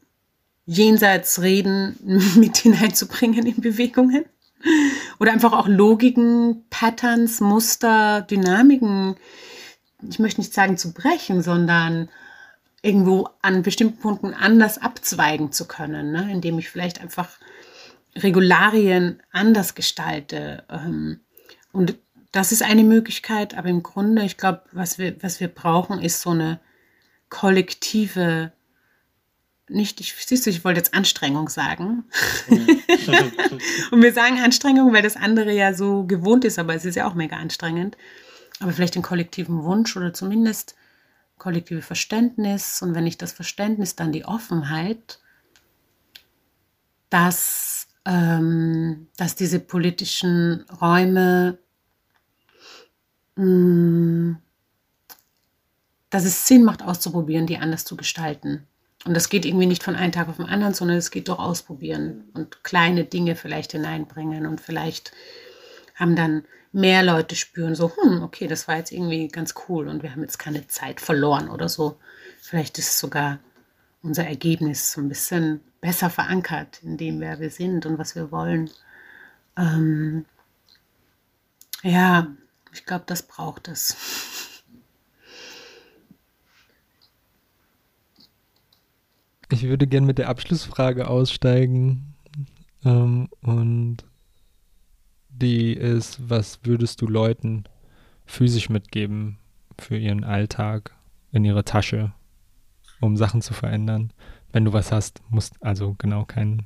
Jenseitsreden mit hineinzubringen in Bewegungen. Oder einfach auch Logiken, Patterns, Muster, Dynamiken ich möchte nicht sagen zu brechen, sondern irgendwo an bestimmten Punkten anders abzweigen zu können, ne? indem ich vielleicht einfach Regularien anders gestalte. Ähm, und das ist eine Möglichkeit, aber im Grunde, ich glaube, was wir, was wir brauchen, ist so eine kollektive, nicht, ich, siehst du, ich wollte jetzt Anstrengung sagen. und wir sagen Anstrengung, weil das andere ja so gewohnt ist, aber es ist ja auch mega anstrengend aber vielleicht den kollektiven Wunsch oder zumindest kollektive Verständnis und wenn nicht das Verständnis, dann die Offenheit, dass, ähm, dass diese politischen Räume, mh, mm, dass es Sinn macht, auszuprobieren, die anders zu gestalten. Und das geht irgendwie nicht von einem Tag auf den anderen, sondern es geht doch ausprobieren und kleine Dinge vielleicht hineinbringen und vielleicht haben dann mehr Leute spüren, so, hm, okay, das war jetzt irgendwie ganz cool und wir haben jetzt keine Zeit verloren oder so. Vielleicht ist sogar unser Ergebnis so ein bisschen besser verankert in dem, wer wir sind und was wir wollen. Ähm, ja, ich glaube, das braucht es. Ich würde gerne mit der Abschlussfrage aussteigen ähm, und die ist, was würdest du Leuten physisch mitgeben für ihren Alltag in ihre Tasche, um Sachen zu verändern? Wenn du was hast, musst also genau kein,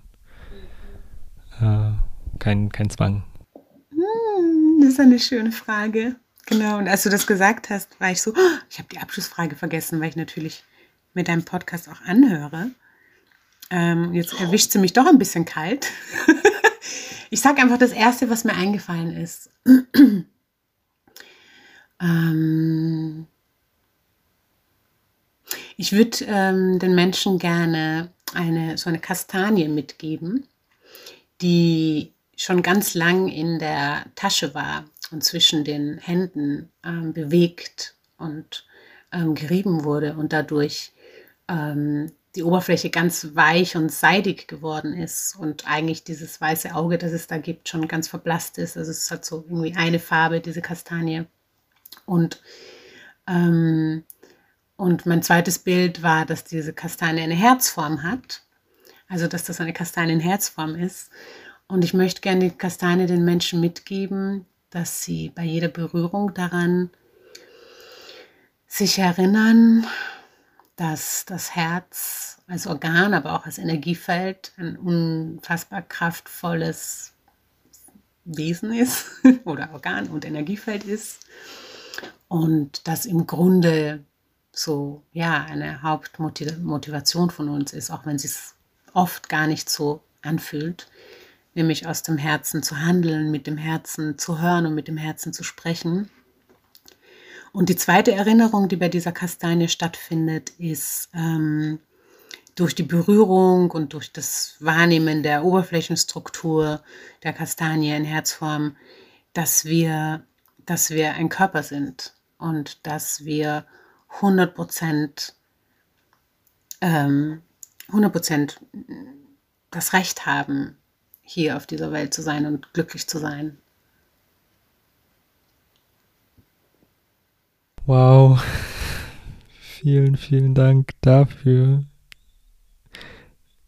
äh, kein, kein Zwang. Hm, das ist eine schöne Frage. Genau, und als du das gesagt hast, war ich so, oh, ich habe die Abschlussfrage vergessen, weil ich natürlich mit deinem Podcast auch anhöre. Ähm, jetzt erwischt sie mich doch ein bisschen kalt. Ich sage einfach das Erste, was mir eingefallen ist. ähm, ich würde ähm, den Menschen gerne eine, so eine Kastanie mitgeben, die schon ganz lang in der Tasche war und zwischen den Händen ähm, bewegt und ähm, gerieben wurde und dadurch ähm, die Oberfläche ganz weich und seidig geworden ist und eigentlich dieses weiße Auge, das es da gibt, schon ganz verblasst ist. Also es hat so irgendwie eine Farbe, diese Kastanie. Und, ähm, und mein zweites Bild war, dass diese Kastanie eine Herzform hat. Also dass das eine Kastanienherzform ist. Und ich möchte gerne die Kastanie den Menschen mitgeben, dass sie bei jeder Berührung daran sich erinnern, dass das Herz als Organ, aber auch als Energiefeld ein unfassbar kraftvolles Wesen ist oder Organ und Energiefeld ist und das im Grunde so ja eine Hauptmotivation von uns ist, auch wenn es sich oft gar nicht so anfühlt, nämlich aus dem Herzen zu handeln, mit dem Herzen zu hören und mit dem Herzen zu sprechen. Und die zweite Erinnerung, die bei dieser Kastanie stattfindet, ist ähm, durch die Berührung und durch das Wahrnehmen der Oberflächenstruktur der Kastanie in Herzform, dass wir, dass wir ein Körper sind und dass wir 100 Prozent, ähm, 100 Prozent das Recht haben, hier auf dieser Welt zu sein und glücklich zu sein. Wow. Vielen, vielen Dank dafür.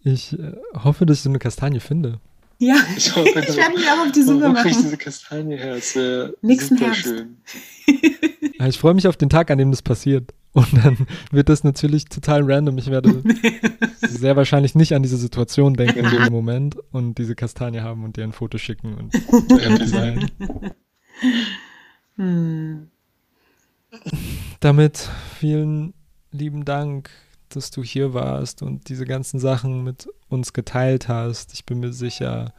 Ich äh, hoffe, dass ich so eine Kastanie finde. Ja, ich, hoffe, ich werde mich auch auf die Suche machen. diese Kastanie her. Es wäre Nächsten Herbst. schön. ich freue mich auf den Tag, an dem das passiert. Und dann wird das natürlich total random. Ich werde sehr wahrscheinlich nicht an diese Situation denken in dem Moment und diese Kastanie haben und dir ein Foto schicken und happy sein. Hm. Damit vielen lieben Dank, dass du hier warst und diese ganzen Sachen mit uns geteilt hast. Ich bin mir sicher,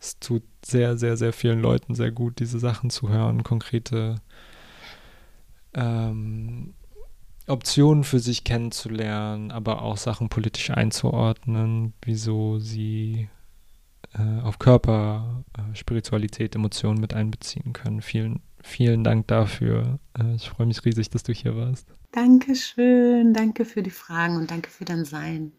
es tut sehr, sehr, sehr vielen Leuten sehr gut, diese Sachen zu hören, konkrete ähm, Optionen für sich kennenzulernen, aber auch Sachen politisch einzuordnen, wieso sie äh, auf Körper, äh, Spiritualität, Emotionen mit einbeziehen können. Vielen, vielen Dank dafür. Äh, ich freue mich riesig, dass du hier warst. Dankeschön, danke für die Fragen und danke für dein Sein.